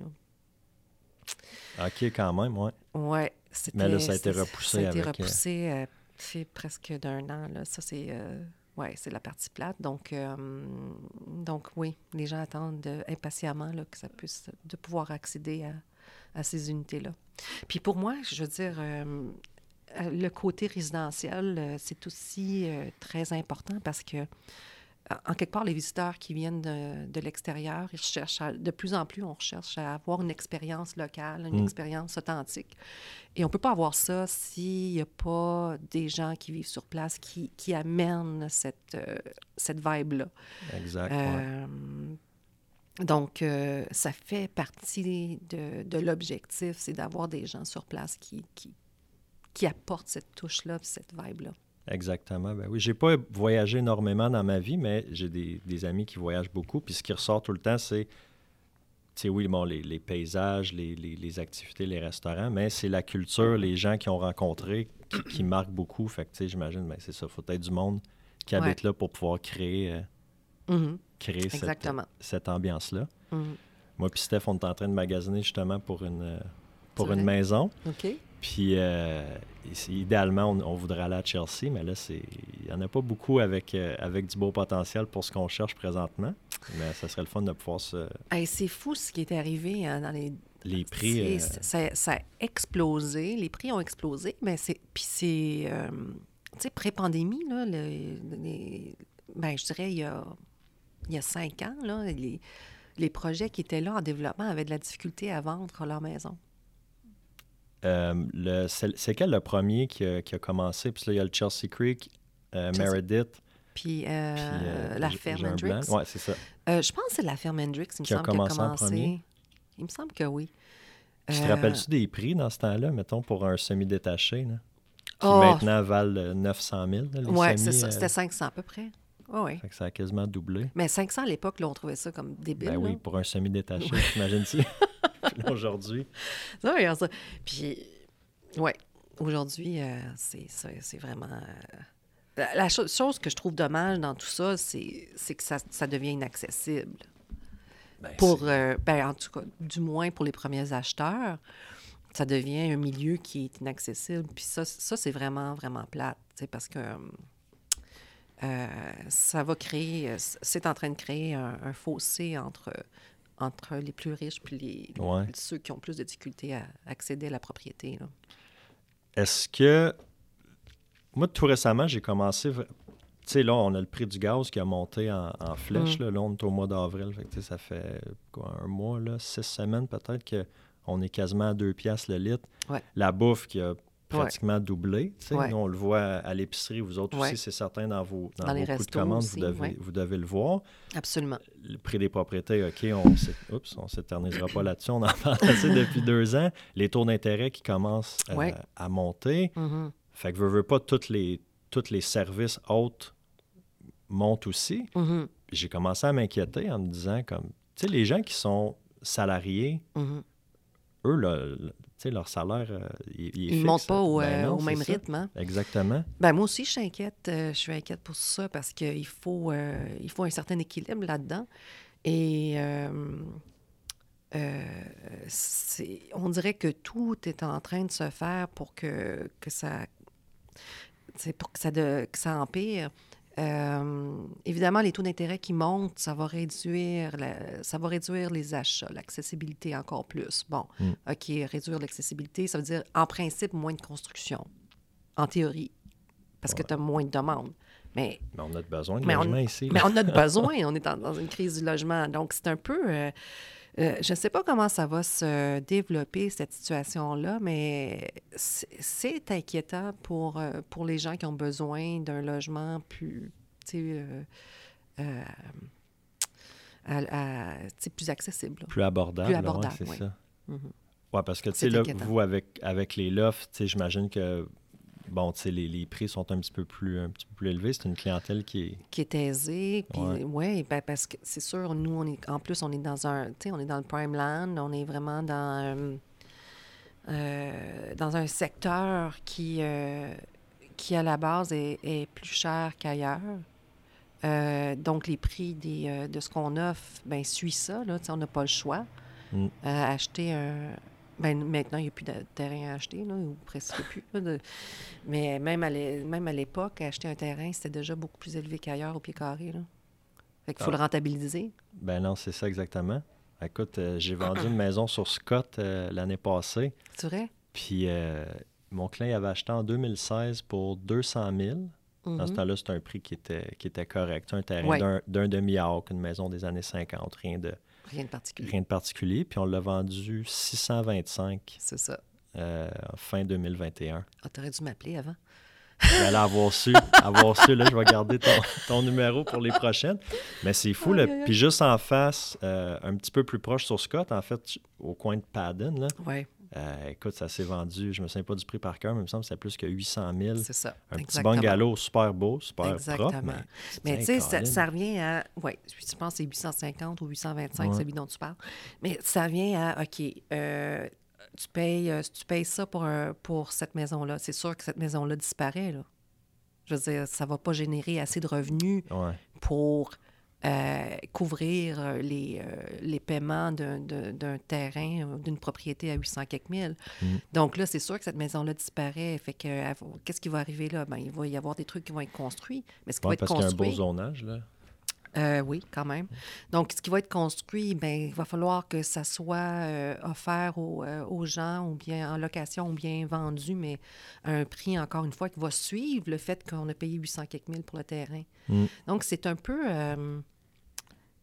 là. OK, quand même. Ouais, c'était. Mais là, ça a été repoussé Ça a été avec, repoussé c'est presque d'un an. Là. Ça, c'est. Ouais, c'est la partie plate. Donc, euh, donc oui, les gens attendent euh, impatiemment là, que ça puisse. de pouvoir accéder à, à ces unités-là. Puis pour moi, je veux dire. euh, le côté résidentiel, c'est aussi très important parce que, en- quelque part, les visiteurs qui viennent de, de l'extérieur, ils recherchent, à- de plus en plus, on recherche à avoir une expérience locale, une Mm. expérience authentique. Et on ne peut pas avoir ça s'il n'y a pas des gens qui vivent sur place qui, qui amènent cette, euh, cette vibe-là. Exact. ouais. Euh, donc, euh, ça fait partie de, de l'objectif, c'est d'avoir des gens sur place qui, qui, qui apportent cette touche-là, cette vibe-là. Exactement. Ben oui, j'ai pas voyagé énormément dans ma vie, mais j'ai des, des amis qui voyagent beaucoup. Puis ce qui ressort tout le temps, c'est, tu sais, oui, bon, les, les paysages, les, les- les activités, les restaurants, mais c'est la culture, les gens qui ont rencontré qui, qui marquent beaucoup. Fait que, tu sais, j'imagine, ben, c'est ça. faut être du monde qui Ouais. habite là pour pouvoir créer, euh, Mhm, créer cette, Exactement. cette ambiance-là. Mhm. Moi puis Steph, on est en train de magasiner justement pour une, euh, pour une maison. OK. Puis, euh, idéalement, on, on voudrait aller à Chelsea, mais là, c'est il n'y en a pas beaucoup avec, euh, avec du beau potentiel pour ce qu'on cherche présentement. Mais ça serait le fun de pouvoir se... Hey, c'est fou ce qui est arrivé hein, dans les... Les prix... C'est- euh, Ça, ça a explosé, les prix ont explosé, mais c'est... Puis c'est... tu sais, pré-pandémie, là, les- ben, je dirais, il y a, il y a cinq ans, là, les, les projets qui étaient là en développement avaient de la difficulté à vendre leur maison. Euh, c'est quel le premier qui a, qui a commencé? Puis là, il y a le Chelsea Creek, euh, Chelsea. Meredith. Puis, euh, euh, la ferme Hendrix. Ouais, c'est ça. Je pense que c'est la ferme Hendrix, il me Qui a semble, commencé qui en a commencé. premier? Il me semble que oui. Tu te rappelles-tu des prix dans ce temps-là, mettons, pour un semi-détaché, là? Qui Oh! maintenant valent euh, 900 000, là, les Oui, c'est ça. C'était 500 à peu près. Oui, oui. fait que ça a quasiment doublé. Mais 500 à l'époque, on trouvait ça comme débile. Ben oui, là. pour un semi-détaché, <laughs> t'imagines-tu? Puis <laughs> là, <laughs> Aujourd'hui... Ça, regarde ça. Puis, ouais, aujourd'hui, euh, c'est vraiment. euh, la la cho- chose que je trouve dommage dans tout ça, c'est que ça, ça devient inaccessible. Ben, Pour, euh, ben, en tout cas, du moins pour les premiers acheteurs, ça devient un milieu qui est inaccessible. Puis ça, ça c'est vraiment, vraiment plate, parce que ça va créer, c'est en train de créer un, un fossé entre, entre les plus riches puis les, Ouais. ceux qui ont plus de difficultés à accéder à la propriété. Est-ce que. Moi, tout récemment, j'ai commencé tu sais, là, on a le prix du gaz qui a monté en, flèche. Mm. Là, là, on est au mois d'avril. Fait que, ça fait quoi, un mois, là, six semaines peut-être qu'on est quasiment à deux piastres le litre. Ouais. La bouffe qui a pratiquement doublé. Ouais. Nous, on le voit à l'épicerie. Vous autres aussi, c'est certain, dans vos, dans Dans vos de commande, aussi, vous, devez, vous devez le voir. Absolument. Le prix des propriétés, OK, on oups, on s'éternisera pas là-dessus. On en <laughs> parle assez depuis deux ans. Les taux d'intérêt qui commencent euh, à monter. Mhm. Fait que veux, veux pas, tous les, tous les services autres montent aussi. Mhm. J'ai commencé à m'inquiéter en me disant, comme, tu sais, les gens qui sont salariés, Mhm. Eux, là, le- tu sais, leur salaire, euh, il, il est Ils ne montent pas au, Ben euh, non, au c'est même ça. rythme. hein. Exactement. Ben, moi aussi, je suis inquiète. euh, je suis inquiète pour ça parce qu'il faut, il faut un certain équilibre là-dedans. Et on dirait que tout est en train de se faire pour que, que ça c'est pour que ça, de, que ça empire. Euh, évidemment, les taux d'intérêt qui montent, ça va réduire, la- ça va réduire les achats, l'accessibilité encore plus. Bon, Mm. OK, réduire l'accessibilité, ça veut dire, en principe, moins de construction, en théorie, parce que tu as moins de demandes. Mais, Mais on a besoin de Mais on- mais a de <laughs> besoin, on est en- dans une crise du logement. Donc, c'est un peu... euh, euh, je ne sais pas comment ça va se développer, cette situation-là, mais c'est- inquiétant pour, euh, pour les gens qui ont besoin d'un logement plus, euh, euh, à- à- plus accessible. là. Plus abordable. Plus ouais, abordable, c'est oui. ça. Mhm. Ouais, parce que, tu C'est sais, là, vous, avec, avec les lofts, j'imagine que, bon, tu sais, les, les prix sont un petit peu plus, un petit peu plus élevés. C'est une clientèle qui est... qui est aisé. Puis, Ouais. ouais, ben, parce que c'est sûr, nous, on est, en plus, on est dans un, tu sais, on est dans le prime land, on est vraiment dans, euh, euh, dans un secteur qui, euh, qui à la base est, est plus cher qu'ailleurs. Donc, les prix des, de ce qu'on offre, ben, suit ça, là, on n'a pas le choix. Mm. Acheter un... Ben, maintenant, il n'y a plus de terrain à acheter, là, ou presque plus. là, de- Mais même à l'é- même à l'époque, acheter un terrain, c'était déjà beaucoup plus élevé qu'ailleurs au pied carré. Là. Fait qu'il faut Ah. le rentabiliser. Ben non, c'est ça exactement. Écoute, euh, j'ai vendu une maison sur Scott euh, l'année passée. C'est vrai? Puis euh, mon client avait acheté en 2016 pour 200 000. Dans ce Mhm. temps-là, c'était un prix qui était, qui était correct. Un terrain Ouais. d'un demi-acre, une maison des années 50, rien de, Rien de particulier. rien de particulier. Puis on l'a vendu 625 C'est ça. euh, fin 2021. Ah, t'aurais dû m'appeler avant. Là, avoir su, avoir su, là, je vais garder ton, ton numéro pour les prochaines. Mais c'est fou, là. Puis juste en face, euh, un petit peu plus proche sur Scott, en fait, au coin de Paddon, là, Oui, euh, écoute, ça s'est vendu, je me souviens pas du prix par cœur, mais il me semble que c'est plus que 800 000. c'est ça. Un petit bungalow super beau, super Exactement. propre. Mais, Mais tu sais, ça, revient à. Oui, je pense que c'est 850 ou 825, Ouais. celui dont tu parles. Mais ça revient à, OK, euh, tu, payes, euh, tu payes ça pour, un- pour cette maison-là. C'est sûr que cette maison-là disparaît, là. Je veux dire, ça ne va pas générer assez de revenus Ouais. pour euh, couvrir euh, les, euh, les paiements d'un- terrain, d'une propriété à 800 quelques mille. Mhm. Donc là, c'est sûr que cette maison-là disparaît. Fait que qu'est-ce qui va arriver là? Ben, il va y avoir des trucs qui vont être construits. Mais ce qui Ouais, va être parce qu'il y a un beau zonage, là. Euh, oui, quand même. Donc, ce qui va être construit, ben, il va falloir que ça soit euh, offert aux, euh, aux gens ou bien en location ou bien vendu, mais à un prix, encore une fois, qui va suivre le fait qu'on a payé 800 quelques mille pour le terrain. Mm. Donc, c'est un peu...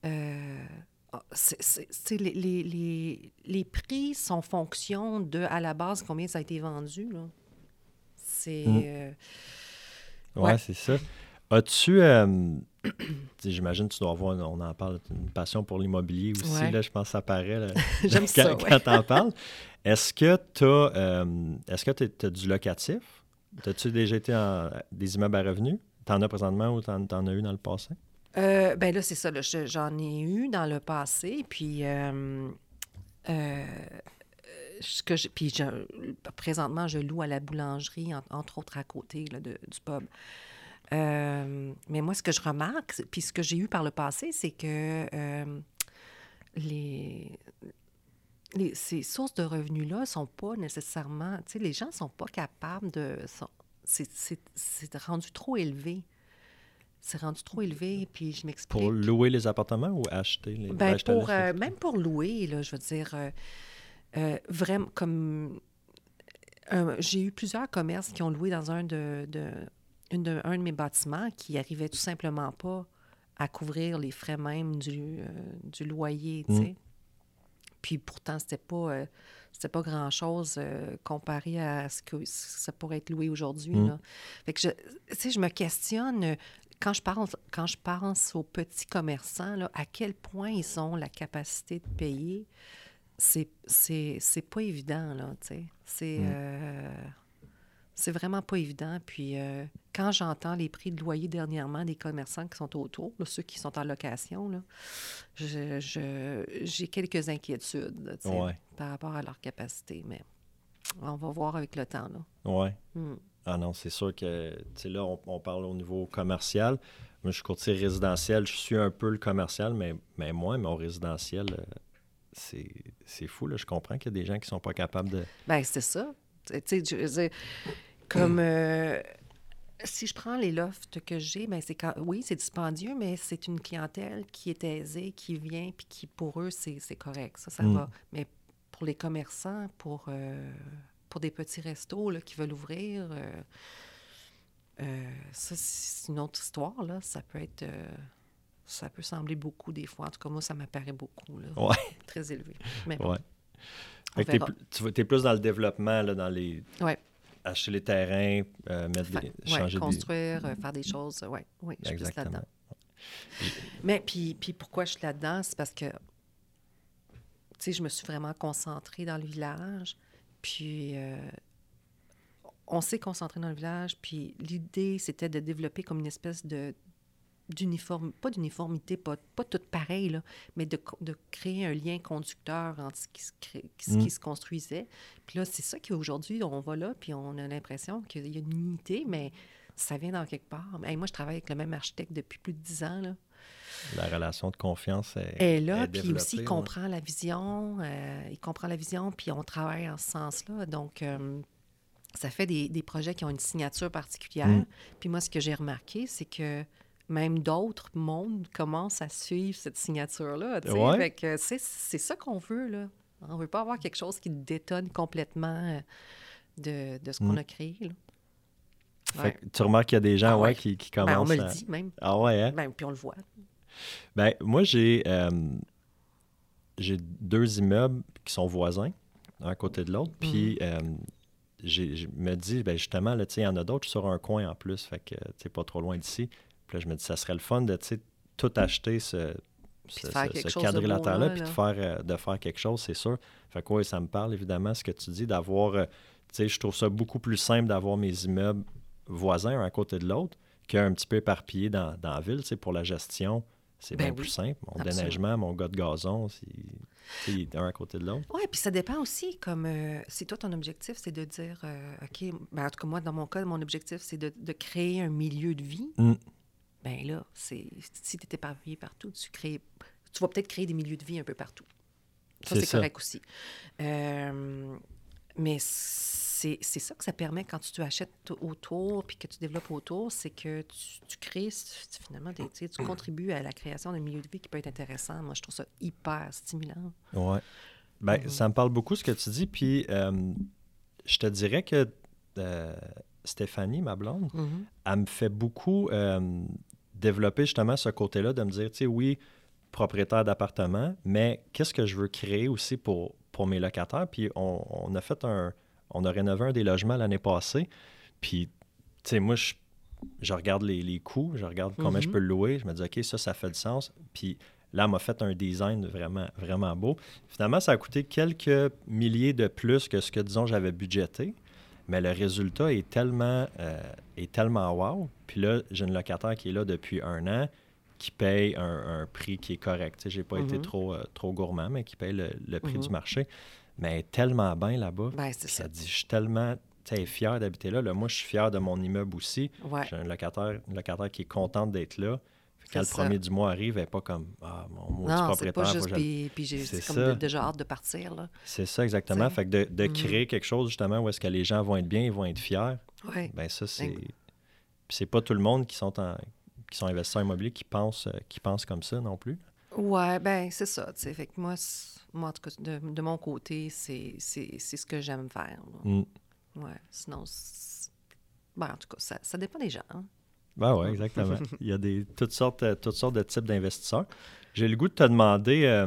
euh, euh, ah, les, les- les- les prix sont fonction de, à la base, combien ça a été vendu. là. C'est... Mm. euh, Ouais, Ouais. c'est ça. As-tu, euh, <clears throat> j'imagine que tu dois avoir, on en parle, une passion pour l'immobilier aussi, Ouais. là, je pense que ça paraît <laughs> J'aime <laughs> quand, ouais. t'en parles. Est-ce que tu as, est-ce que tu as du locatif? As-tu déjà été en des immeubles à revenus? T'en as présentement ou t'en, t'en as eu dans le passé? Euh, ben là, c'est ça. J'en ai eu dans le passé. Puis, euh, euh, que puis présentement, je loue à la boulangerie, en- entre autres à côté là, de- du pub. Euh, mais moi, ce que je remarque, puis ce que j'ai eu par le passé, c'est que les, les- ces sources de revenus-là sont pas nécessairement... Tu sais, les gens sont pas capables de... c'est rendu trop élevé. C'est rendu trop élevé, puis je m'explique. Pour louer les appartements ou acheter les Ben, acheter pour, les- euh, même pour louer, là, je veux dire, euh, euh, vraiment, comme... J'ai eu plusieurs commerces qui ont loué dans un de, de- une de, un de mes bâtiments qui arrivait tout simplement pas à couvrir les frais même du, du loyer, tu sais. Puis pourtant, c'était pas, c'était pas grand-chose comparé à ce que ça pourrait être loué aujourd'hui. Mm. Fait que je, je me questionne, quand je, pense, quand je pense aux petits commerçants, là, à quel point ils ont la capacité de payer, c'est, c'est, c'est pas évident, là, tu sais. C'est... Mm. C'est vraiment pas évident. Puis euh, quand j'entends les prix de loyer dernièrement des commerçants qui sont autour, ceux qui sont en location, là, j'ai quelques inquiétudes par rapport à leur capacité. Mais on va voir avec le temps. Oui. Hmm. Ah non, c'est sûr que là, on, parle au niveau commercial. Moi, je suis courtier résidentiel. Je suis un peu le commercial, mais, mais moi, mon résidentiel, euh, c'est fou. Là. Je comprends qu'il y a des gens qui ne sont pas capables de. Bien, c'est ça. Tu sais, comme euh, si je prends les lofts que j'ai, ben c'est quand, oui, c'est dispendieux, mais c'est une clientèle qui est aisée, qui vient, puis qui, pour eux, c'est correct. Ça, ça mm. va. Mais pour les commerçants, pour, euh, pour des petits restos là, qui veulent ouvrir, euh, ça, c'est une autre histoire. Là. Ça peut être. ça peut sembler beaucoup des fois. En tout cas, moi, ça m'apparaît beaucoup. Là. Ouais. <laughs> Très élevé. Mais bon, ouais. tu es plus dans le développement, là, dans les. Ouais acheter les terrains, euh, mettre des, changer construire, euh, faire des choses. Ouais, oui, je suis plus là-dedans. Mais puis, puis pourquoi je suis là-dedans? C'est parce que, tu sais, je me suis vraiment concentrée dans le village. Puis, euh, on s'est concentré dans le village. Puis, l'idée, c'était de développer comme une espèce de d'uniforme, pas d'uniformité, pas, pas tout pareil, là, mais de, de, créer un lien conducteur entre ce qui se, ce qui mm. se construisait. Puis là, c'est ça qu'aujourd'hui, on va là, puis on a l'impression qu'il y a une unité, mais ça vient dans quelque part. moi, je travaille avec le même architecte depuis plus de dix ans. Là. La relation de confiance est, est là, puis aussi, il comprend la vision, euh, il comprend la vision, puis on travaille en ce sens-là. Donc, euh, ça fait des, des, projets qui ont une signature particulière. Mm. Puis moi, ce que j'ai remarqué, c'est que même d'autres mondes commencent à suivre cette signature-là. C'est ça qu'on veut. Là. On ne veut pas avoir quelque chose qui détonne complètement euh, de, ce qu'on mm. a créé. Là. Tu remarques qu'il y a des gens ah ouais. qui, qui, commencent. Ben, on me le dit même. Ah ouais, hein? Ben, puis on le voit. Ben, moi, j'ai euh, j'ai deux immeubles qui sont voisins, un à côté de l'autre. Puis, mm-hmm. euh, je me dis, ben justement, il y en a d'autres sur un coin en plus, fait que c'est pas trop loin d'ici. Puis là, je me dis, ça serait le fun de tout acheter ce, ce, quadrilatère-là, puis de faire, euh, de faire quelque chose, c'est sûr. Fait que oui, ça me parle évidemment ce que tu dis, d'avoir, tu sais, je trouve ça beaucoup plus simple d'avoir mes immeubles voisins un à côté de l'autre qu'un petit peu éparpillé dans, dans la ville, pour la gestion. C'est ben bien plus simple. Mon déneigement, mon gars de gazon, c'est un à côté de l'autre. Oui, puis ça dépend aussi, comme euh, si toi, ton objectif, c'est de dire, OK, ben, en tout cas, moi, dans mon cas, mon objectif, c'est de, de, créer un milieu de vie. Mm ben là, c'est, si tu es éparpillé partout, tu, crées, tu vas peut-être créer des milieux de vie un peu partout. Ça, c'est, correct aussi. Euh, mais c'est, ça que ça permet quand tu achètes autour puis que tu développes autour, c'est que tu, crées finalement, des, tu contribues à la création d'un milieu de vie qui peut être intéressant. Moi, je trouve ça hyper stimulant. Oui. Ben, mm-hmm. Ça me parle beaucoup ce que tu dis. Puis, euh, je te dirais que euh, Stéphanie, ma blonde, mm-hmm. elle me fait beaucoup développer justement ce côté-là, de me dire, tu sais, oui, propriétaire d'appartement, mais qu'est-ce que je veux créer aussi pour, pour mes locataires? Puis on, a fait un... On a rénové un des logements l'année passée. Puis, tu sais, moi, je, je, regarde les, les coûts, je regarde combien je mm-hmm. peux le louer. Je me dis, OK, ça, ça fait du sens. Puis là, elle m'a fait un design vraiment, vraiment beau. Finalement, ça a coûté quelques milliers de plus que ce que, disons, j'avais budgété. Mais le résultat est tellement, euh, est tellement wow. Puis là, j'ai une locataire qui est là depuis un an qui paye un, prix qui est correct. Je n'ai pas été trop, euh, trop gourmand, mais qui paye le, prix du mm-hmm. marché. Mais elle est tellement bien là-bas. Ben, c'est ça. dit, je suis tellement fier d'habiter là. Moi, je suis fier de mon immeuble aussi. J'ai un locataire, une locataire qui est contente d'être là. Quand le premier du mois arrive, elle n'est pas comme Ah, mon mot non, propriétaire. Pas juste, puis, j'ai comme déjà hâte de partir. C'est ça, exactement. Fait que de, de mm-hmm. créer quelque chose, justement, où est-ce que les gens vont être bien, ils vont être fiers. Ben ça, c'est. Puis c'est pas tout le monde qui sont, en, qui sont investisseurs immobiliers qui pensent, euh, qui pensent comme ça non plus. Oui, ben c'est ça. Fait que moi, moi, en tout cas, de, de mon côté, c'est ce que j'aime faire. Mm. Ouais. Sinon, Ben, en tout cas, ça, ça dépend des gens. Hein. Ben oui, exactement. Il y a des, toutes, sortes, euh, toutes sortes de types d'investisseurs. J'ai le goût de te demander, euh,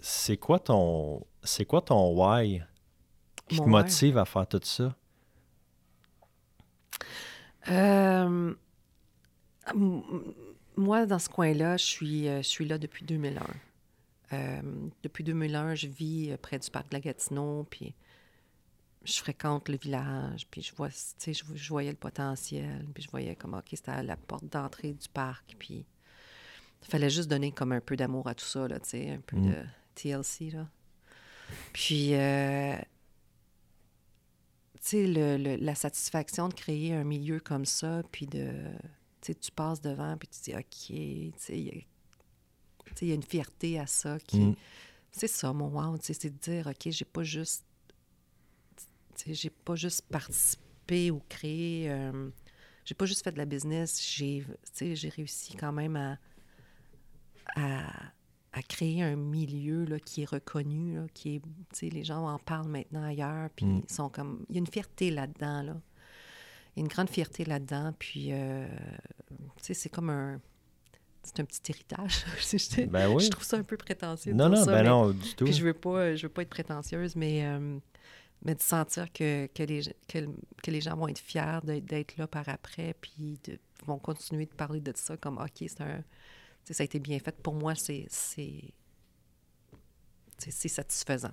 c'est quoi ton c'est quoi ton why qui te motive à faire tout ça? Euh, moi, dans ce coin-là, je suis, je suis là depuis 2001. depuis 2001, je vis près du parc de la Gatineau, puis je fréquente le village, puis je vois, je, je voyais le potentiel, puis je voyais comment, OK, c'était à la porte d'entrée du parc, puis il fallait juste donner comme un peu d'amour à tout ça, là, tu sais, un peu mm. de TLC, là. Puis, euh, tu sais, la satisfaction de créer un milieu comme ça, puis de, sais, tu passes devant, puis tu dis, OK, tu sais, il y a une fierté à ça qui... Mm. C'est ça, mon wow, c'est de dire, OK, j'ai pas juste j'ai pas juste participé ou créé. Euh, j'ai pas juste fait de la business. J'ai réussi quand même à, à, créer un milieu là, qui est reconnu, là, qui est. Les gens en parlent maintenant ailleurs, puis mm. ils sont comme. Il y a une fierté là-dedans, là. Il y a une grande fierté là-dedans, puis. Euh, c'est comme un c'est un petit héritage. <laughs> ben oui. Je trouve ça un peu prétentieux. Non, non, ben non, du tout. Puis je veux pas, je veux pas être prétentieuse, mais euh, mais de sentir que, que, les, que, les gens vont être fiers d'être là par après, puis de, vont continuer de parler de ça comme OK, c'est un. Ça a été bien fait. Pour moi, c'est satisfaisant.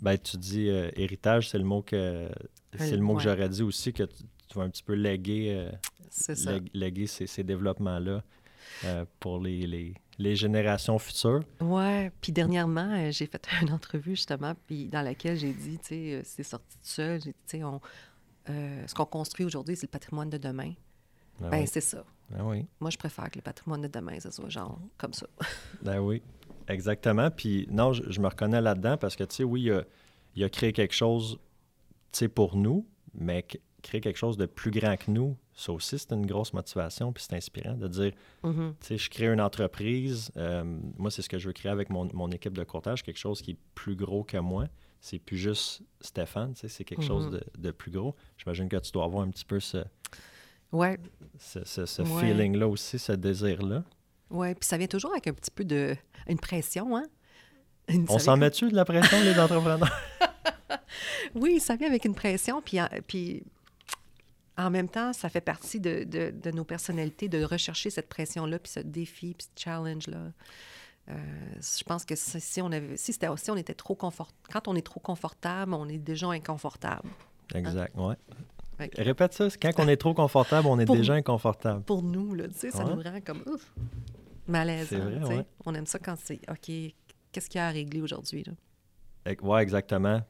Ben, tu dis euh, héritage, c'est le mot que c'est le mot que j'aurais dit aussi, que tu, vas un petit peu léguer, euh, léguer ces, ces développements-là euh, pour les, les, les générations futures. Ouais, puis dernièrement, euh, j'ai fait <laughs> une entrevue justement, puis dans laquelle j'ai dit, tu sais, c'est sorti de ça, j'ai dit, tu sais, euh, ce qu'on construit aujourd'hui, c'est le patrimoine de demain. Ben, ben c'est ça. Ben oui. Moi, je préfère que le patrimoine de demain, ça soit genre comme ça. <laughs> ben oui, exactement. Puis non, je, me reconnais là-dedans parce que, tu sais, oui, il a, il a créé quelque chose, tu sais, pour nous, mais créer quelque chose de plus grand que nous, ça aussi, c'est une grosse motivation, puis c'est inspirant de dire, mm-hmm. tu sais, je crée une entreprise, euh, moi, c'est ce que je veux créer avec mon, équipe de courtage, quelque chose qui est plus gros que moi. C'est plus juste Stéphane, tu sais, c'est quelque chose mm-hmm. de, plus gros. J'imagine que tu dois avoir un petit peu ce, ouais. ce, feeling-là aussi, ce désir-là. Oui, puis ça vient toujours avec un petit peu de... une pression, hein? On s'en met-tu de la pression, les <laughs> entrepreneurs? oui, ça vient avec une pression, puis, puis en même temps, ça fait partie de, de, nos personnalités de rechercher cette pression-là, puis ce défi, puis ce challenge-là. Euh, je pense que si on avait, si, si on était trop confort, quand on est trop confortable, on est déjà inconfortable. Exact, ouais. Répète ça, quand on est trop confortable, on est déjà inconfortable. Pour nous, là, tu sais, ça nous rend comme ouf, malaise. On aime ça quand c'est OK, qu'est-ce qu'il y a à régler aujourd'hui? Oui, exactement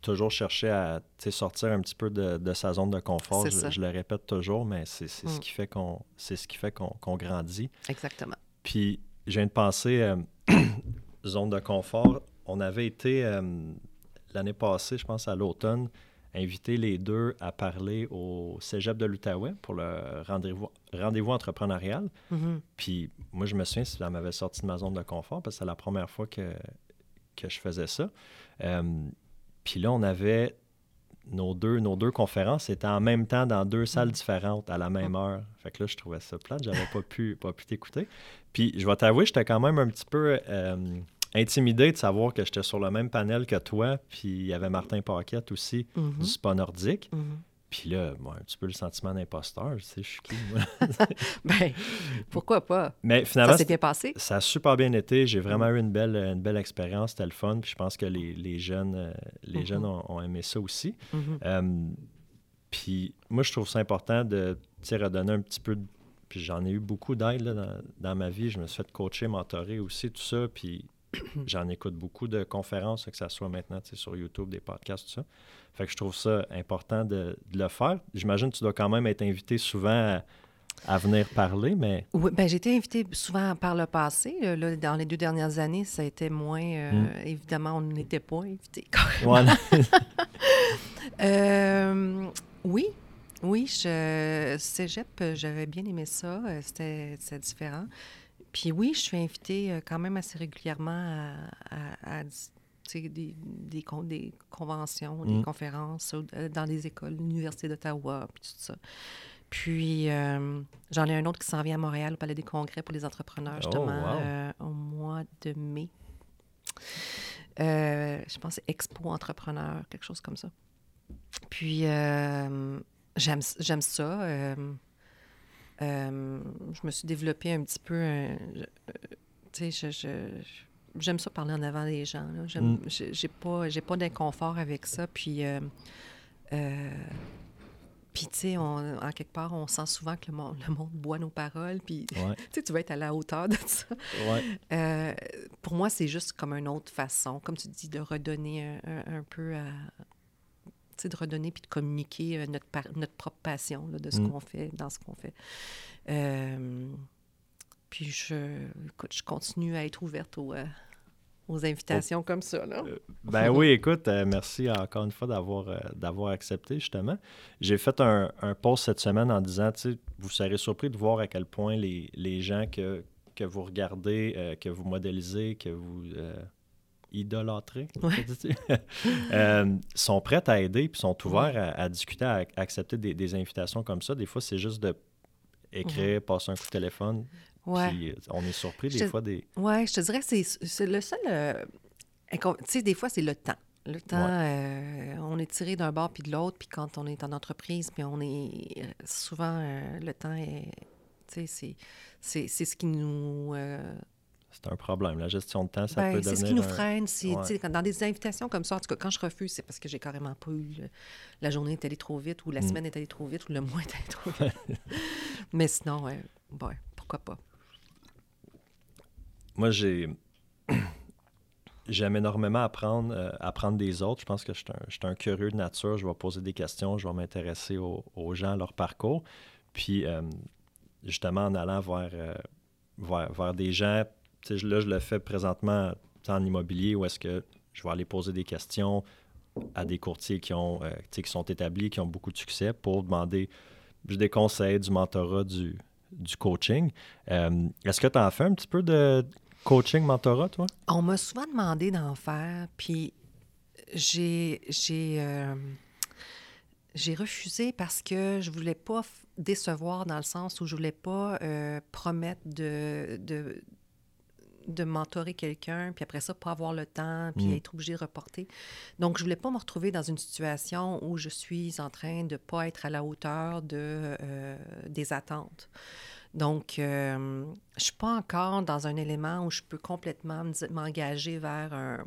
toujours chercher à sortir un petit peu de, sa zone de confort. Je, le répète toujours, mais c'est ce mm. qui fait qu'on c'est ce qui fait qu'on grandit. Exactement. Puis, je viens de penser, euh, <clears throat> zone de confort, on avait été euh, l'année passée, je pense à l'automne, inviter les deux à parler au Cégep de l'Outaouais pour le rendez-vous rendez entrepreneurial. Mm-hmm. Puis moi, je me souviens, ça m'avait sorti de ma zone de confort parce que c'est la première fois que, que je faisais ça. Euh, puis là, on avait nos deux, nos deux conférences étaient en même temps dans deux salles différentes à la même heure. Fait que là, je trouvais ça plate, j'avais pas pu, pas pu t'écouter. Puis je vais t'avouer, j'étais quand même un petit peu euh, intimidé de savoir que j'étais sur le même panel que toi, puis il y avait Martin Paquette aussi mm-hmm. du spa nordique. Mm-hmm. Puis là, moi, un petit peu le sentiment d'imposteur, tu sais, je suis qui, moi? <laughs> ben, pourquoi pas? Mais finalement, ça s'est bien passé? Ça a super bien été. J'ai vraiment eu une belle, une belle expérience. C'était le fun. Puis je pense que les, les jeunes, euh, les mm-hmm. jeunes ont, aimé ça aussi. Mm-hmm. Euh, puis moi, je trouve ça important de redonner un petit peu de... Puis j'en ai eu beaucoup d'aide dans, dans, ma vie. Je me suis fait coacher, mentorer aussi, tout ça. Puis <coughs> j'en écoute beaucoup de conférences, que ce soit maintenant sur YouTube, des podcasts, tout ça. Fait que je trouve ça important de, le faire. J'imagine que tu dois quand même être invité souvent à, venir parler, mais... Oui, bien, j'ai été invité souvent par le passé. Là, dans les deux dernières années, ça a été moins... Euh, hmm. Évidemment, on n'était pas invité. Voilà. <laughs> euh, oui, oui, je, cégep, j'avais bien aimé ça. C'était différent. Puis oui, je suis invitée euh, quand même assez régulièrement à, des, des, des conventions, des mm. conférences dans des écoles, l'Université d'Ottawa, puis tout ça. Puis, j'en ai un autre qui s'en vient à Montréal au Palais des Congrès pour les entrepreneurs, oh, justement, au mois de mai. je pense Expo Entrepreneur, quelque chose comme ça. Puis, j'aime ça. Euh, je me suis développée un petit peu. Euh, tu sais, j'aime ça parler en avant des gens. Mm. J'ai pas, pas d'inconfort avec ça. Puis, euh, puis tu sais, en quelque part, on sent souvent que le monde, le monde boit nos paroles. Puis, <laughs> tu tu vas être à la hauteur de ça. pour moi, c'est juste comme une autre façon, comme tu dis, de redonner un, peu à de redonner puis de communiquer euh, notre, notre propre passion de ce mm. qu'on fait, dans ce qu'on fait. Euh, puis je, je continue à être ouverte aux, euh, aux invitations comme ça. Là. ben oui, écoute, merci encore une fois d'avoir, d'avoir accepté, justement. J'ai fait un, un post cette semaine en disant, tu sais, vous serez surpris de voir à quel point les, les gens que, que vous regardez, que vous modélisez, que vous idolâtrés, <laughs> euh, sont prêtes à aider puis sont ouverts à, discuter, à, accepter des, invitations comme ça. Des fois, c'est juste de écrire, passer un coup de téléphone. Puis euh, on est surpris des fois des. Oui, je te dirais que c'est le seul. Euh, tu sais, des fois, c'est le temps. Le temps, on est tiré d'un bord puis de l'autre, puis quand on est en entreprise, puis on est souvent, le temps est, tu sais, c'est ce qui nous c'est un problème. La gestion de temps, ça ben, peut devenir. C'est ce qui nous freine. Dans des invitations comme ça, en tout cas, quand je refuse, c'est parce que j'ai carrément pas eu. La journée est allée trop vite, ou la mm. semaine est allée trop vite, ou le mois est allé trop vite. <laughs> Mais sinon, ouais, pourquoi pas. Moi, j'ai. <clears throat> J'aime énormément apprendre, euh, apprendre des autres. Je pense que je suis, un, curieux de nature. Je vais poser des questions, je vais m'intéresser aux, gens, leur parcours. Puis, euh, justement, en allant vers, euh, vers, vers, des gens là, je le fais présentement en immobilier où est-ce que je vais aller poser des questions à des courtiers qui, ont, euh, qui sont établis, qui ont beaucoup de succès pour demander des conseils, du mentorat, du, coaching. Euh, est-ce que tu en fais un petit peu de coaching, mentorat, toi? On m'a souvent demandé d'en faire, puis j'ai, j'ai, euh, j'ai refusé parce que je voulais pas décevoir dans le sens où je voulais pas promettre de, de mentorer quelqu'un, puis après ça, pas avoir le temps, puis mm. être obligé de reporter. Donc, je voulais pas me retrouver dans une situation où je suis en train de pas être à la hauteur de, euh, des attentes. Donc, euh, je suis pas encore dans un élément où je peux complètement m'engager vers un...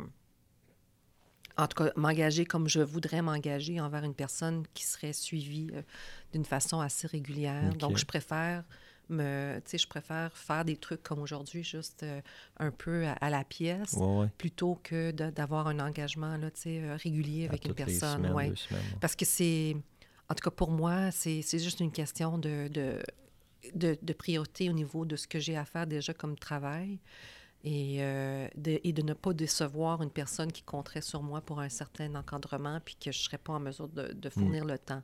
En tout cas, m'engager comme je voudrais m'engager envers une personne qui serait suivie euh, d'une façon assez régulière. Donc, je préfère me, je préfère faire des trucs comme aujourd'hui, juste euh, un peu à, la pièce, plutôt que d'avoir un engagement là, euh, régulier avec une personne. ouais. Parce que c'est, en tout cas pour moi, c'est juste une question de, de, de, priorité au niveau de ce que j'ai à faire déjà comme travail. Et, euh, de, et de ne pas décevoir une personne qui compterait sur moi pour un certain encadrement, puis que je ne serais pas en mesure de, de fournir mm. le temps.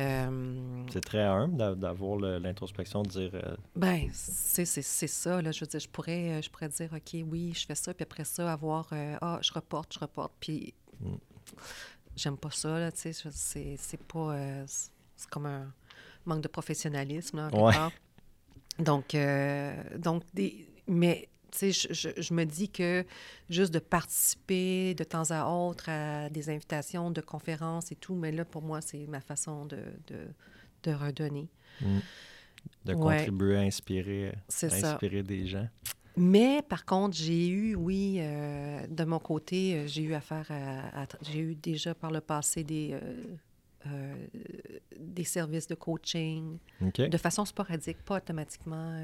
Euh, c'est très humble d'avoir l'introspection de dire. Euh, ben, c'est ça. Là, je veux dire, je pourrais, euh, je pourrais dire, OK, oui, je fais ça, puis après ça, avoir, ah, je reporte, je reporte, puis mm. j'aime pas ça, là, tu sais, c'est pas. c'est comme un manque de professionnalisme, là, en ouais. Donc, donc des, mais je, me dis que juste de participer de temps à autre à des invitations de conférences et tout, mais là, pour moi, c'est ma façon de, de, redonner. Mm. De contribuer à inspirer, inspirer des gens. Mais par contre, j'ai eu, oui, euh, de mon côté, euh, j'ai eu affaire à, j'ai eu déjà par le passé des, euh, des services de coaching de façon sporadique, pas automatiquement,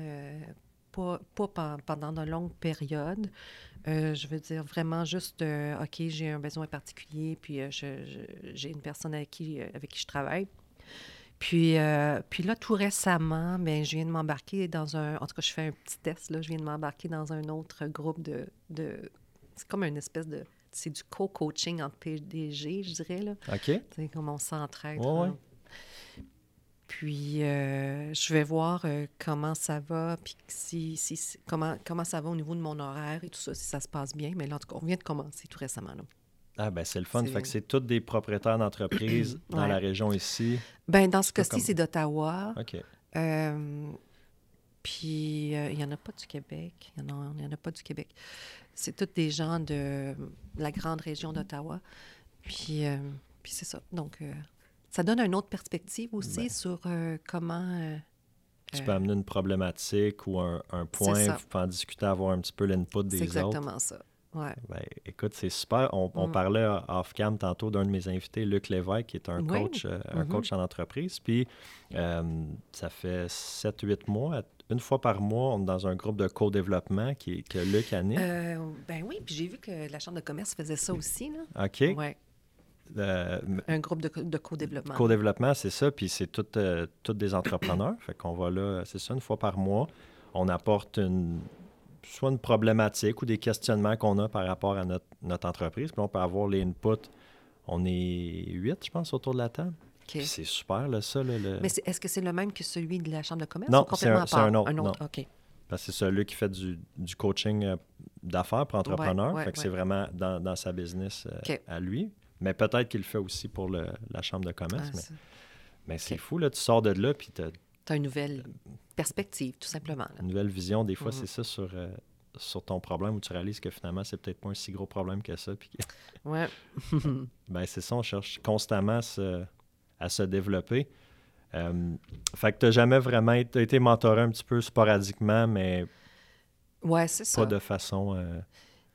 pas, pendant de longues périodes. Euh, je veux dire vraiment juste, euh, OK, j'ai un besoin particulier, puis euh, j'ai une personne avec qui, avec qui je travaille. Puis, puis là, tout récemment, bien, je viens de m'embarquer dans un... En tout cas, je fais un petit test, là. Je viens de m'embarquer dans un autre groupe de... de c'est comme une espèce de... C'est du co-coaching entre PDG, je dirais, là. OK. C'est comme on s'entraide. Puis, euh, je vais voir euh, comment ça va, puis si, si, comment, comment ça va au niveau de mon horaire et tout ça, si ça se passe bien. Mais là, en tout cas, on vient de commencer tout récemment. Là. Ah, ben c'est le fun. Fait que c'est tous des propriétaires d'entreprises <clears throat> dans la région ici. Ben dans ce cas-ci, c'est d'Ottawa. OK. Euh, puis, il n'y en a pas du Québec. Il n'y en, en, a pas du Québec. C'est tous des gens de la grande région d'Ottawa. Puis, puis c'est ça. Donc, ça donne une autre perspective aussi ben. sur euh, comment. Euh, tu peux amener une problématique ou un, point, vous pouvez en discuter, avoir un petit peu l'input des autres. C'est exactement ça. Ouais. Ben, écoute, c'est super. On, mm. parlait off-cam tantôt d'un de mes invités, Luc Lévesque, qui est un coach, euh, un mm-hmm. coach en entreprise. Puis, ça fait 7-8 mois, une fois par mois, on est dans un groupe de co-développement qui, que Luc anime. ben oui, puis j'ai vu que la Chambre de commerce faisait ça aussi. Là. OK. Ouais. Euh, un groupe de, de co-développement. Co-développement, c'est ça. Puis c'est toutes euh, des entrepreneurs. fait qu'on va là, c'est ça, une fois par mois. On apporte une, soit une problématique ou des questionnements qu'on a par rapport à notre, notre entreprise. Puis on peut avoir les inputs. On est huit, je pense, autour de la table. C'est super, là, ça. le... Mais est-ce que c'est le même que celui de la Chambre de commerce? Non, c'est un, un, autre. Un c'est celui qui fait du, du coaching euh, d'affaires pour entrepreneurs. fait que c'est vraiment dans, dans, sa business à lui. Mais peut-être qu'il le fait aussi pour le, la chambre de commerce. Ah, mais, c'est fou, là, tu sors de là, puis tu as... une nouvelle perspective, tout simplement. Une nouvelle vision. Des fois, mm-hmm. c'est ça sur, euh, sur ton problème où tu réalises que finalement, c'est peut-être pas un si gros problème que ça. Puis... <laughs> ouais. <laughs> ben, c'est ça, on cherche constamment à se développer. Euh, fait que tu n'as jamais vraiment été, été mentoré un petit peu sporadiquement, mais ouais, pas de façon. Euh,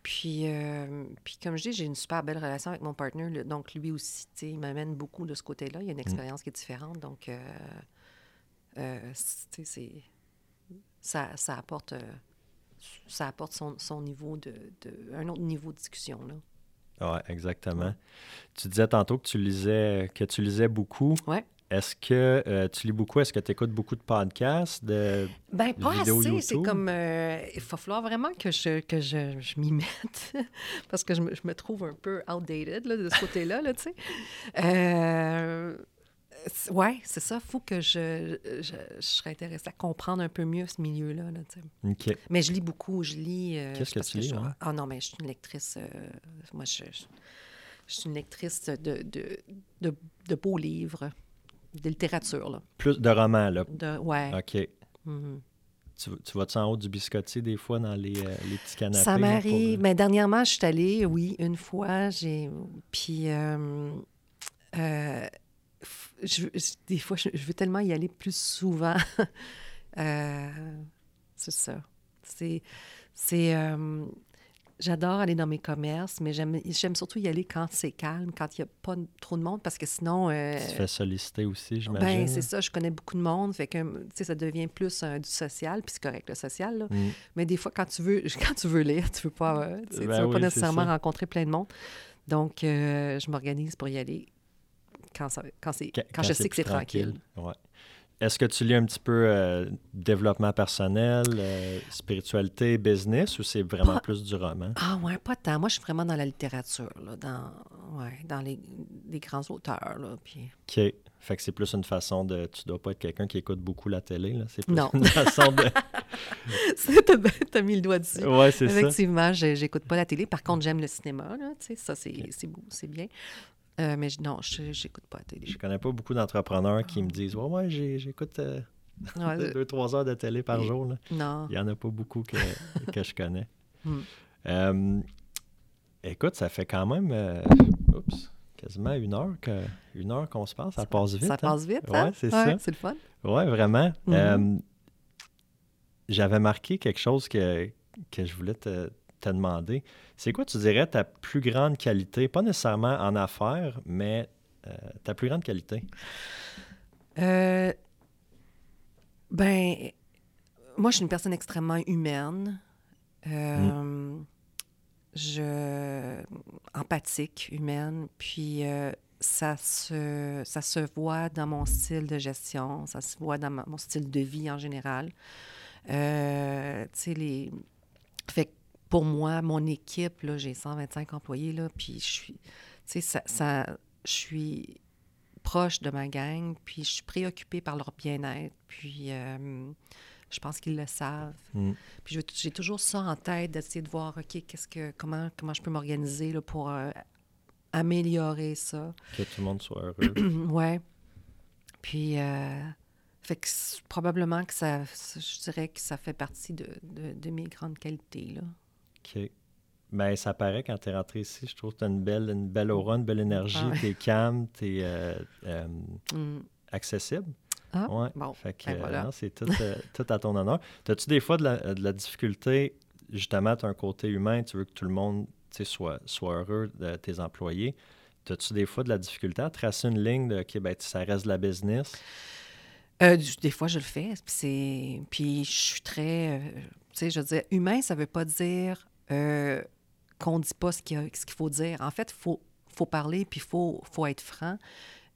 puis, euh, puis comme je dis, j'ai une super belle relation avec mon partenaire. Donc, lui aussi, il m'amène beaucoup de ce côté-là. Il y a une mm. expérience qui est différente. Donc, euh, euh, c'est, ça, ça apporte, ça apporte son, son niveau de, de, un autre niveau de discussion. Là. Oui, exactement. Tu disais tantôt que tu lisais, que tu lisais beaucoup. Oui. Est-ce que euh, tu lis beaucoup? Est-ce que tu écoutes beaucoup de podcasts, de, ben, pas assez. C'est comme. Euh, il va falloir vraiment que je, que je, je m'y mette <laughs> parce que je me, je me, trouve un peu outdated là, de ce côté-là, là, tu sais. Euh, oui, c'est ça. Il faut que je, je, je, serais intéressée à comprendre un peu mieux ce milieu-là. Là, OK. Mais je lis beaucoup. Je lis. Qu'est-ce que tu lis? Ah non, mais je suis une lectrice. moi, je, je, suis une lectrice de, de, de, de beaux livres de littérature. Là. Plus de romans, là. De, ouais. OK. Mm-hmm. Tu, tu vas-tu en haut du biscotti des fois dans les, euh, les petits canapés? Ça m'arrive. Mais dernièrement, je suis allée, oui, une fois. J'ai... Puis, euh, euh, je, des fois, je, veux tellement y aller plus souvent. <laughs> c'est ça. C'est... c'est J'adore aller dans mes commerces, mais j'aime surtout y aller quand c'est calme, quand il n'y a pas trop de monde, parce que sinon... Euh, tu te fais solliciter aussi, j'imagine. Ben c'est ça, je connais beaucoup de monde, fait que, tu ça devient plus du social, puis c'est correct, le social, là. Mm. Mais des fois, quand tu veux <laughs> quand tu veux lire, tu veux pas, euh, tu ben veux pas nécessairement rencontrer plein de monde. Donc, euh, je m'organise pour y aller quand, ça, quand, quand, quand je sais que c'est tranquille. tranquille. Ouais. Est-ce que tu lis un petit peu euh, développement personnel, euh, spiritualité, business, ou c'est vraiment plus du roman? Ah ouais, pas tant. Moi, je suis vraiment dans la littérature, là, dans, ouais, dans les, les, grands auteurs. Là, puis... OK. Fait que c'est plus une façon de... Tu dois pas être quelqu'un qui écoute beaucoup la télé, là. C'est plus non. une façon de... <laughs> T'as mis le doigt dessus. Ouais, c'est ça. Effectivement, j'écoute pas la télé. Par contre, j'aime le cinéma, là. Tu sais, ça, c'est c'est bien. Euh, mais non, je n'écoute pas la télé. Je connais pas beaucoup d'entrepreneurs qui me disent Ouais, ouais, j'écoute euh, <laughs> deux, trois heures de télé par jour. Là. Non. Il n'y en a pas beaucoup que, <laughs> que je connais. Hmm. Euh, écoute, ça fait quand même oups, quasiment une heure que une heure qu'on se passe. Ça, passe vite. Ça hein? passe vite. Hein? Ouais, c'est ça. C'est le fun. Oui, vraiment. Mm-hmm. J'avais marqué quelque chose que, que je voulais te, te demander. C'est quoi, tu dirais, ta plus grande qualité, pas nécessairement en affaires, mais euh, ta plus grande qualité? Euh, ben, moi, je suis une personne extrêmement humaine. Euh, mm. Je empathique, humaine, puis ça se ça se voit dans mon style de gestion, ça se voit dans mon style de vie en général. tu sais les fait pour moi, mon équipe, là, j'ai 125 employés, là, puis je suis, tu sais, ça, je suis proche de ma gang, puis je suis préoccupée par leur bien-être, puis euh, je pense qu'ils le savent. Mm. Puis j'ai toujours ça en tête, d'essayer de voir, OK, qu'est-ce que, comment, comment je peux m'organiser là, pour euh, améliorer ça. Que tout le monde soit heureux. <clears throat> ouais. Puis, euh, fait que probablement que ça, je dirais que ça fait partie de, de, mes grandes qualités, là. OK. Bien, ça paraît quand tu es rentré ici, je trouve que tu as une belle, une belle aura, une belle énergie, ah tu es calme, tu es <laughs> euh, mm. accessible. Ah, ouais. bon. Fait que, ben c'est tout, <laughs> tout, à ton honneur. As-tu des fois de la, de la difficulté, justement, tu as un côté humain, tu veux que tout le monde soit, soit heureux de tes employés. As-tu des fois de la difficulté à tracer une ligne de OK, ben, ça reste de la business? Euh, des fois, je le fais. Puis je suis très. Euh, tu sais, je veux dire, humain, ça ne veut pas dire euh, qu'on ne dit pas ce qu'il faut dire. En fait, il faut, faut parler, puis il faut, faut être franc.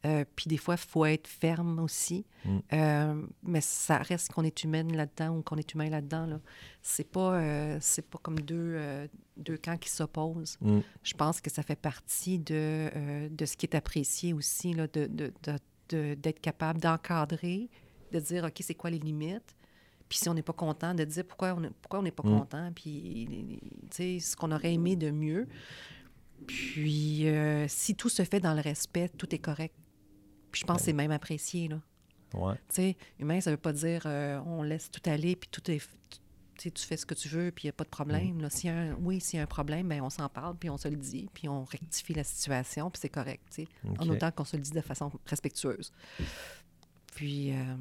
Euh, puis des fois, il faut être ferme aussi. Mm. Euh, mais ça reste qu'on est humaine là-dedans ou qu'on est humain là-dedans. Là. C'est pas, euh, c'est pas comme deux, deux camps qui s'opposent. Mm. Je pense que ça fait partie de, de ce qui est apprécié aussi, là, de, d'être capable d'encadrer, de dire, OK, c'est quoi les limites? Puis si on n'est pas content, de dire pourquoi on n'est pourquoi pas mm. content, puis ce qu'on aurait aimé de mieux. Puis si tout se fait dans le respect, tout est correct je pense que c'est même apprécié. Là. Ouais. Tu sais, humain, ça veut pas dire euh, on laisse tout aller, puis tout est. Tu, tu fais ce que tu veux, puis il n'y a pas de problème. Mm. Là. Si un, oui, s'il y a un problème, bien, on s'en parle, puis on se le dit, puis on rectifie la situation, puis c'est correct, tu sais, en autant qu'on se le dit de façon respectueuse. Puis, euh,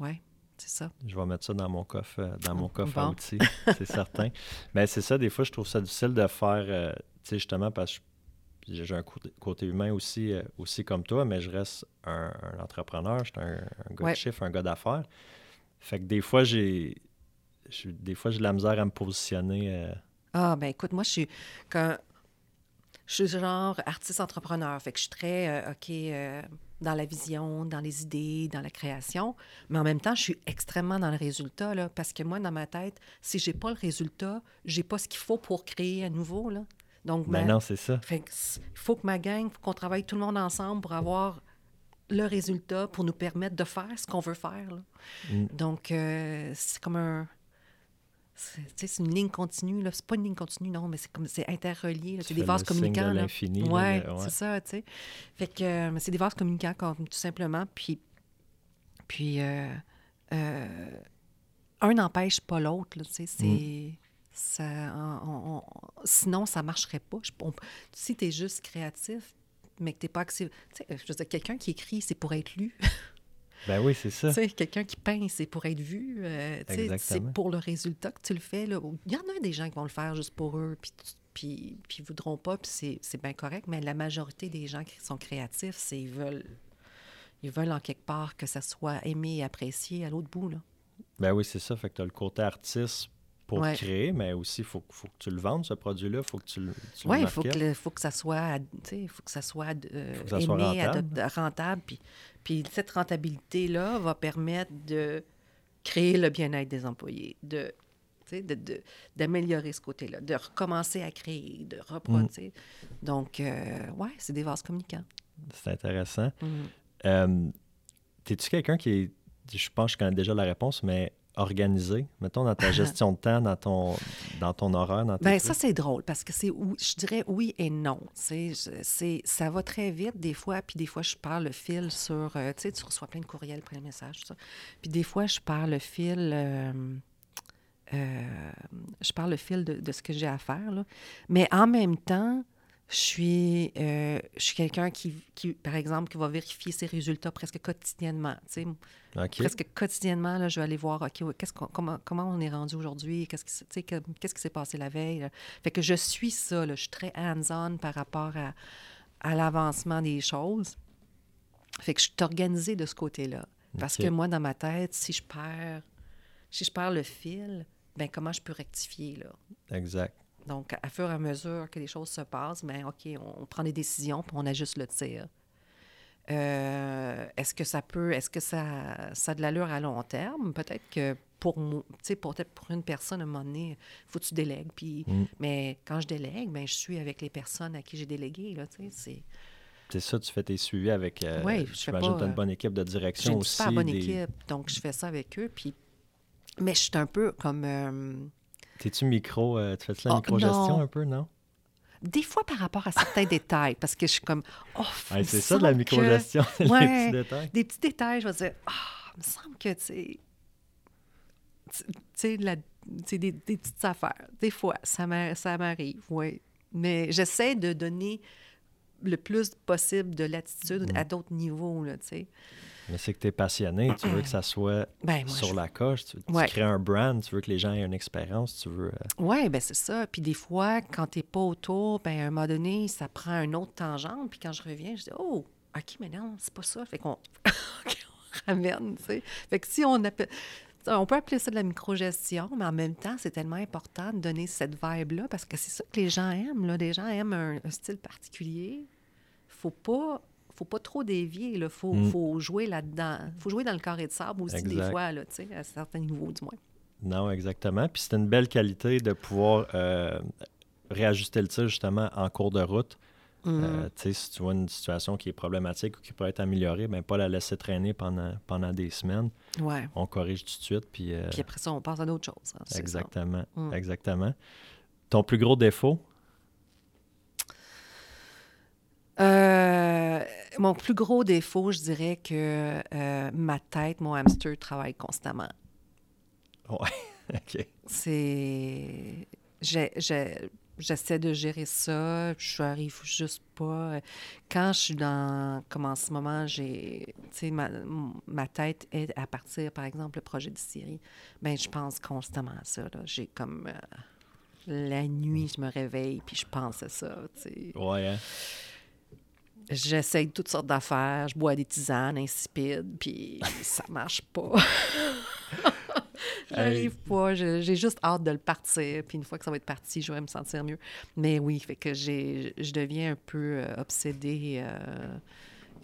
ouais, c'est ça. Je vais mettre ça dans mon coffre, euh, dans mon coffre à outils, <laughs> c'est certain. Mais c'est ça, des fois, je trouve ça difficile de faire, euh, tu sais, justement, parce que j'ai un côté humain aussi, euh, aussi comme toi, mais je reste un, entrepreneur, je suis un, gars de chiffre, un gars d'affaires. Fait que des fois, j'ai des fois j'ai de la misère à me positionner. Euh. Ah, ben écoute, moi, je suis quand je suis genre artiste entrepreneur. Fait que je suis très OK dans la vision, dans les idées, dans la création. Mais en même temps, je suis extrêmement dans le résultat, là, parce que moi, dans ma tête, si j'ai pas le résultat, j'ai pas ce qu'il faut pour créer à nouveau. Là. Donc, ben non, c'est ça. il faut que ma gang, faut qu'on travaille tout le monde ensemble pour avoir le résultat, pour nous permettre de faire ce qu'on veut faire. Mm. Donc, euh, c'est comme un. C'est une ligne continue. C'est pas une ligne continue, non, mais c'est comme c'est interrelié. C'est des vases communicants. l'infini. Oui, ouais. c'est ça, tu sais. Fait que euh, c'est des vases communicants, tout simplement. Puis, puis euh, un n'empêche pas l'autre, tu sais. C'est. Mm. Ça, sinon, ça ne marcherait pas. si tu es juste créatif, mais que tu n'es pas accessible. Je veux dire, quelqu'un qui écrit, c'est pour être lu. <laughs> Ben oui, c'est ça. quelqu'un qui peint, c'est pour être vu. Euh, c'est pour le résultat que tu le fais. Là. Il y en a des gens qui vont le faire juste pour eux, puis, puis, puis voudront pas, puis c'est bien correct, mais la majorité des gens qui sont créatifs, c'est ils veulent, ils veulent en quelque part que ça soit aimé et apprécié à l'autre bout. Là. Ben oui, c'est ça. Fait que tu as le côté artiste pour créer, mais aussi, il faut, faut, que tu le vendes, ce produit-là. Il faut que tu, le Oui, il faut que, faut que ça soit, faut que ça soit, euh, aimé, rentable. rentable puis, puis cette rentabilité-là va permettre de créer le bien-être des employés, de d'améliorer ce côté-là, de recommencer à créer, de reproduire. Mm. Donc, euh, ouais, c'est des vases communicants. C'est intéressant. Mm. Euh, T'es-tu quelqu'un qui est, je pense que je connais déjà la réponse, mais organisé, mettons, dans ta <laughs> gestion de temps, dans ton, dans ton horaire? Dans Bien, ça, c'est drôle parce que c'est, je dirais oui et non. C'est, ça va très vite des fois, puis des fois, je parle le fil sur, euh, tu sais, tu reçois plein de courriels, plein de messages, ça. Puis des fois, je parle le fil... Euh, euh, je parle le fil de, de ce que j'ai à faire. Là. Mais en même temps, je suis, euh, je suis quelqu'un qui, qui, par exemple, qui va vérifier ses résultats presque quotidiennement. Presque quotidiennement, là, je vais aller voir, OK, qu'est-ce comment, comment on est rendu aujourd'hui, qu'est-ce qui, qu'est-ce qui s'est passé la veille. Fait que je suis ça, là, je suis très hands-on par rapport à, à l'avancement des choses. Fait que je suis organisée de ce côté-là. Parce que moi, dans ma tête, si je perds, si je perds le fil, ben comment je peux rectifier, là? Exact. Donc, à fur et à mesure que les choses se passent, bien, OK, on, prend des décisions, puis on ajuste le tir. Euh, est-ce que ça peut, est-ce que ça, ça a de l'allure à long terme? Peut-être que pour tu sais, peut-être pour une personne, à un moment donné, il faut que tu délègues. Puis, mm. Mais quand je délègue, bien, je suis avec les personnes à qui j'ai délégué, là, tu sais, c'est... c'est ça, tu fais tes suivis avec. Euh, oui, que tu as une bonne équipe de direction aussi. J'ai super bonne équipe, donc je fais ça avec eux. Puis... Mais je suis un peu comme. Euh... T'es-tu micro, euh, tu fais-tu la oh, micro-gestion un peu, non? Des fois par rapport à certains <laughs> détails, parce que je suis comme. Oh, c'est ça de la micro-gestion, <laughs> les petits détails. Des petits détails, je vais dire, ah, il me semble que, tu sais. Tu sais, des, des, petites affaires. Des fois, ça m'arrive, oui. Mais j'essaie de donner le plus possible de latitude à d'autres niveaux, là, tu sais. Mais c'est que tu es passionné, tu veux que ça soit <clears throat> ben, sur la coche, tu, crées un brand, tu veux que les gens aient une expérience, tu veux... Euh, Oui, ben c'est ça. Puis des fois, quand tu n'es pas autour, ben à un moment donné, ça prend un autre tangente, puis quand je reviens, je dis « Oh, OK, mais non, c'est pas ça. » Fait qu'on <laughs> ramène, tu sais. Fait que si on appelle... On peut appeler ça de la microgestion, mais en même temps, c'est tellement important de donner cette vibe-là parce que c'est ça que les gens aiment. Là. Les gens aiment un, style particulier. faut pas faut pas trop dévier. Il faut, mm. faut, jouer là-dedans. faut jouer dans le carré de sable aussi, des fois, là, à certains niveaux, du moins. Non, exactement. Puis c'est une belle qualité de pouvoir euh, réajuster le tir, justement, en cours de route. Euh, mm-hmm. si tu vois une situation qui est problématique ou qui peut être améliorée, ben pas la laisser traîner pendant, pendant des semaines. Ouais. On corrige tout de suite. Puis, euh, puis après ça, on passe à d'autres choses. Hein, exactement. Mm. Exactement. Ton plus gros défaut? Euh, mon plus gros défaut, je dirais que ma tête, mon hamster travaille constamment. Ouais, <laughs> OK. C'est. J'essaie de gérer ça, je arrive juste pas. Quand je suis dans, comme en ce moment, j'ai, tu sais, ma, ma, tête est à partir, par exemple, le projet de Syrie, bien, je pense constamment à ça. J'ai comme, euh, la nuit, je me réveille, puis je pense à ça, tu sais. Ouais, hein? J'essaie toutes sortes d'affaires, je bois des tisanes insipides, puis <laughs> ça marche pas. J'arrive pas. J'ai juste hâte de le partir. Puis une fois que ça va être parti, je vais me sentir mieux. Mais oui, fait que je deviens un peu euh, obsédée. Euh,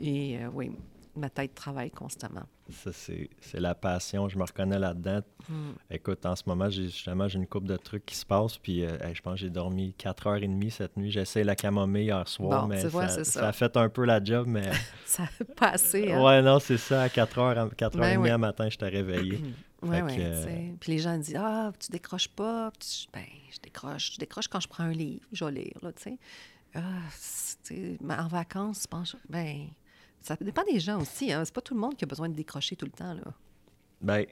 et euh, oui, ma tête travaille constamment. Ça, c'est la passion. Je me reconnais là-dedans. Hmm. Écoute, en ce moment, j'ai justement j'ai une coupe de trucs qui se passent. Puis je pense que j'ai dormi 4h30 cette nuit. J'essaie la camomille hier soir, mais ça, a fait un peu la job, mais... <laughs> ça a passé, hein? Ouais, non, c'est ça. À 4h, 4h30 ben matin, je t'ai réveillé. Oui, oui. Euh, puis les gens disent Ah, tu décroches pas? ben, je décroche. Je décroche quand je prends un livre, je vais lire, là, tu sais. Ah, en vacances, je pense. Ben, ça dépend des gens aussi. Hein. C'est pas tout le monde qui a besoin de décrocher tout le temps, là. Ben,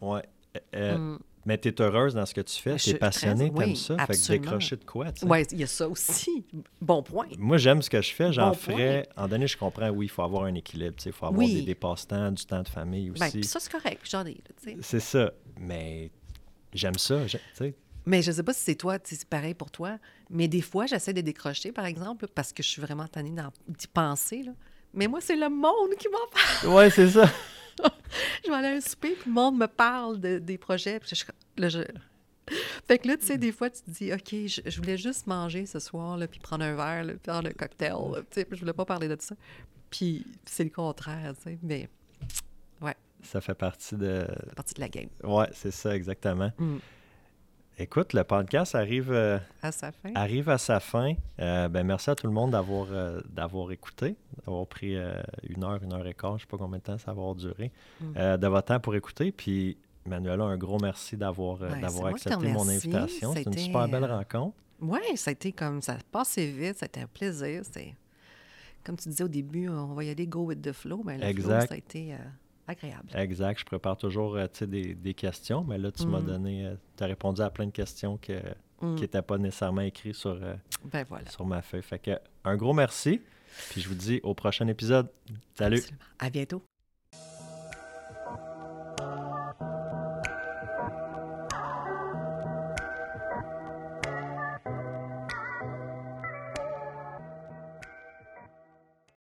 ouais. Euh, euh, mm. Mais tu es heureuse dans ce que tu fais, tu es passionnée, tu aimes ça. Fait que décrocher de quoi, tu sais? Oui, il y a ça aussi. Bon point. Moi, j'aime ce que je fais, j'en ferais. En donné, je comprends, oui, il faut avoir un équilibre, il faut avoir des, passe-temps, du temps de famille ben, aussi. Ben, ça, c'est correct, j'en ai, C'est ça. Mais j'aime ça, tu sais. Mais je sais pas si c'est toi, c'est pareil pour toi, mais des fois, j'essaie de décrocher, par exemple, parce que je suis vraiment tannée d'y penser, là. Mais moi, c'est le monde qui m'en parle. Ouais, c'est ça. <laughs> je vais aller à un souper, puis le monde me parle des projets. Puis je, <laughs> Fait que là, tu sais, des fois, tu te dis, OK, je, voulais juste manger ce soir, là, puis prendre un verre, là, puis prendre le cocktail. tu sais, je voulais pas parler de ça. Puis c'est le contraire, tu sais. Mais, ouais. Ça fait partie de... partie de la game. Ouais, c'est ça, exactement. Mm. Écoute, le podcast arrive euh, à sa fin. Arrive à sa fin. Euh, ben, merci à tout le monde d'avoir euh, d'avoir écouté, d'avoir pris une heure, une heure et quart, je ne sais pas combien de temps ça va avoir duré, mm. de votre temps pour écouter. Puis, Manuela, un gros merci d'avoir d'avoir accepté mon invitation. C'est une super belle rencontre. Oui, ça a été comme ça passé vite, ça a été un plaisir. Comme tu disais au début, on va y aller go with the flow. Mais ben, le flow, ça a été agréable. Exact. Je prépare toujours euh, des, des, questions, mais là, tu m'as mm. donné, euh, tu as répondu à plein de questions que, mm. qui n'étaient pas nécessairement écrites sur, euh, ben voilà. sur ma feuille. Fait que un gros merci. Puis je vous dis au prochain épisode. Salut. À bientôt.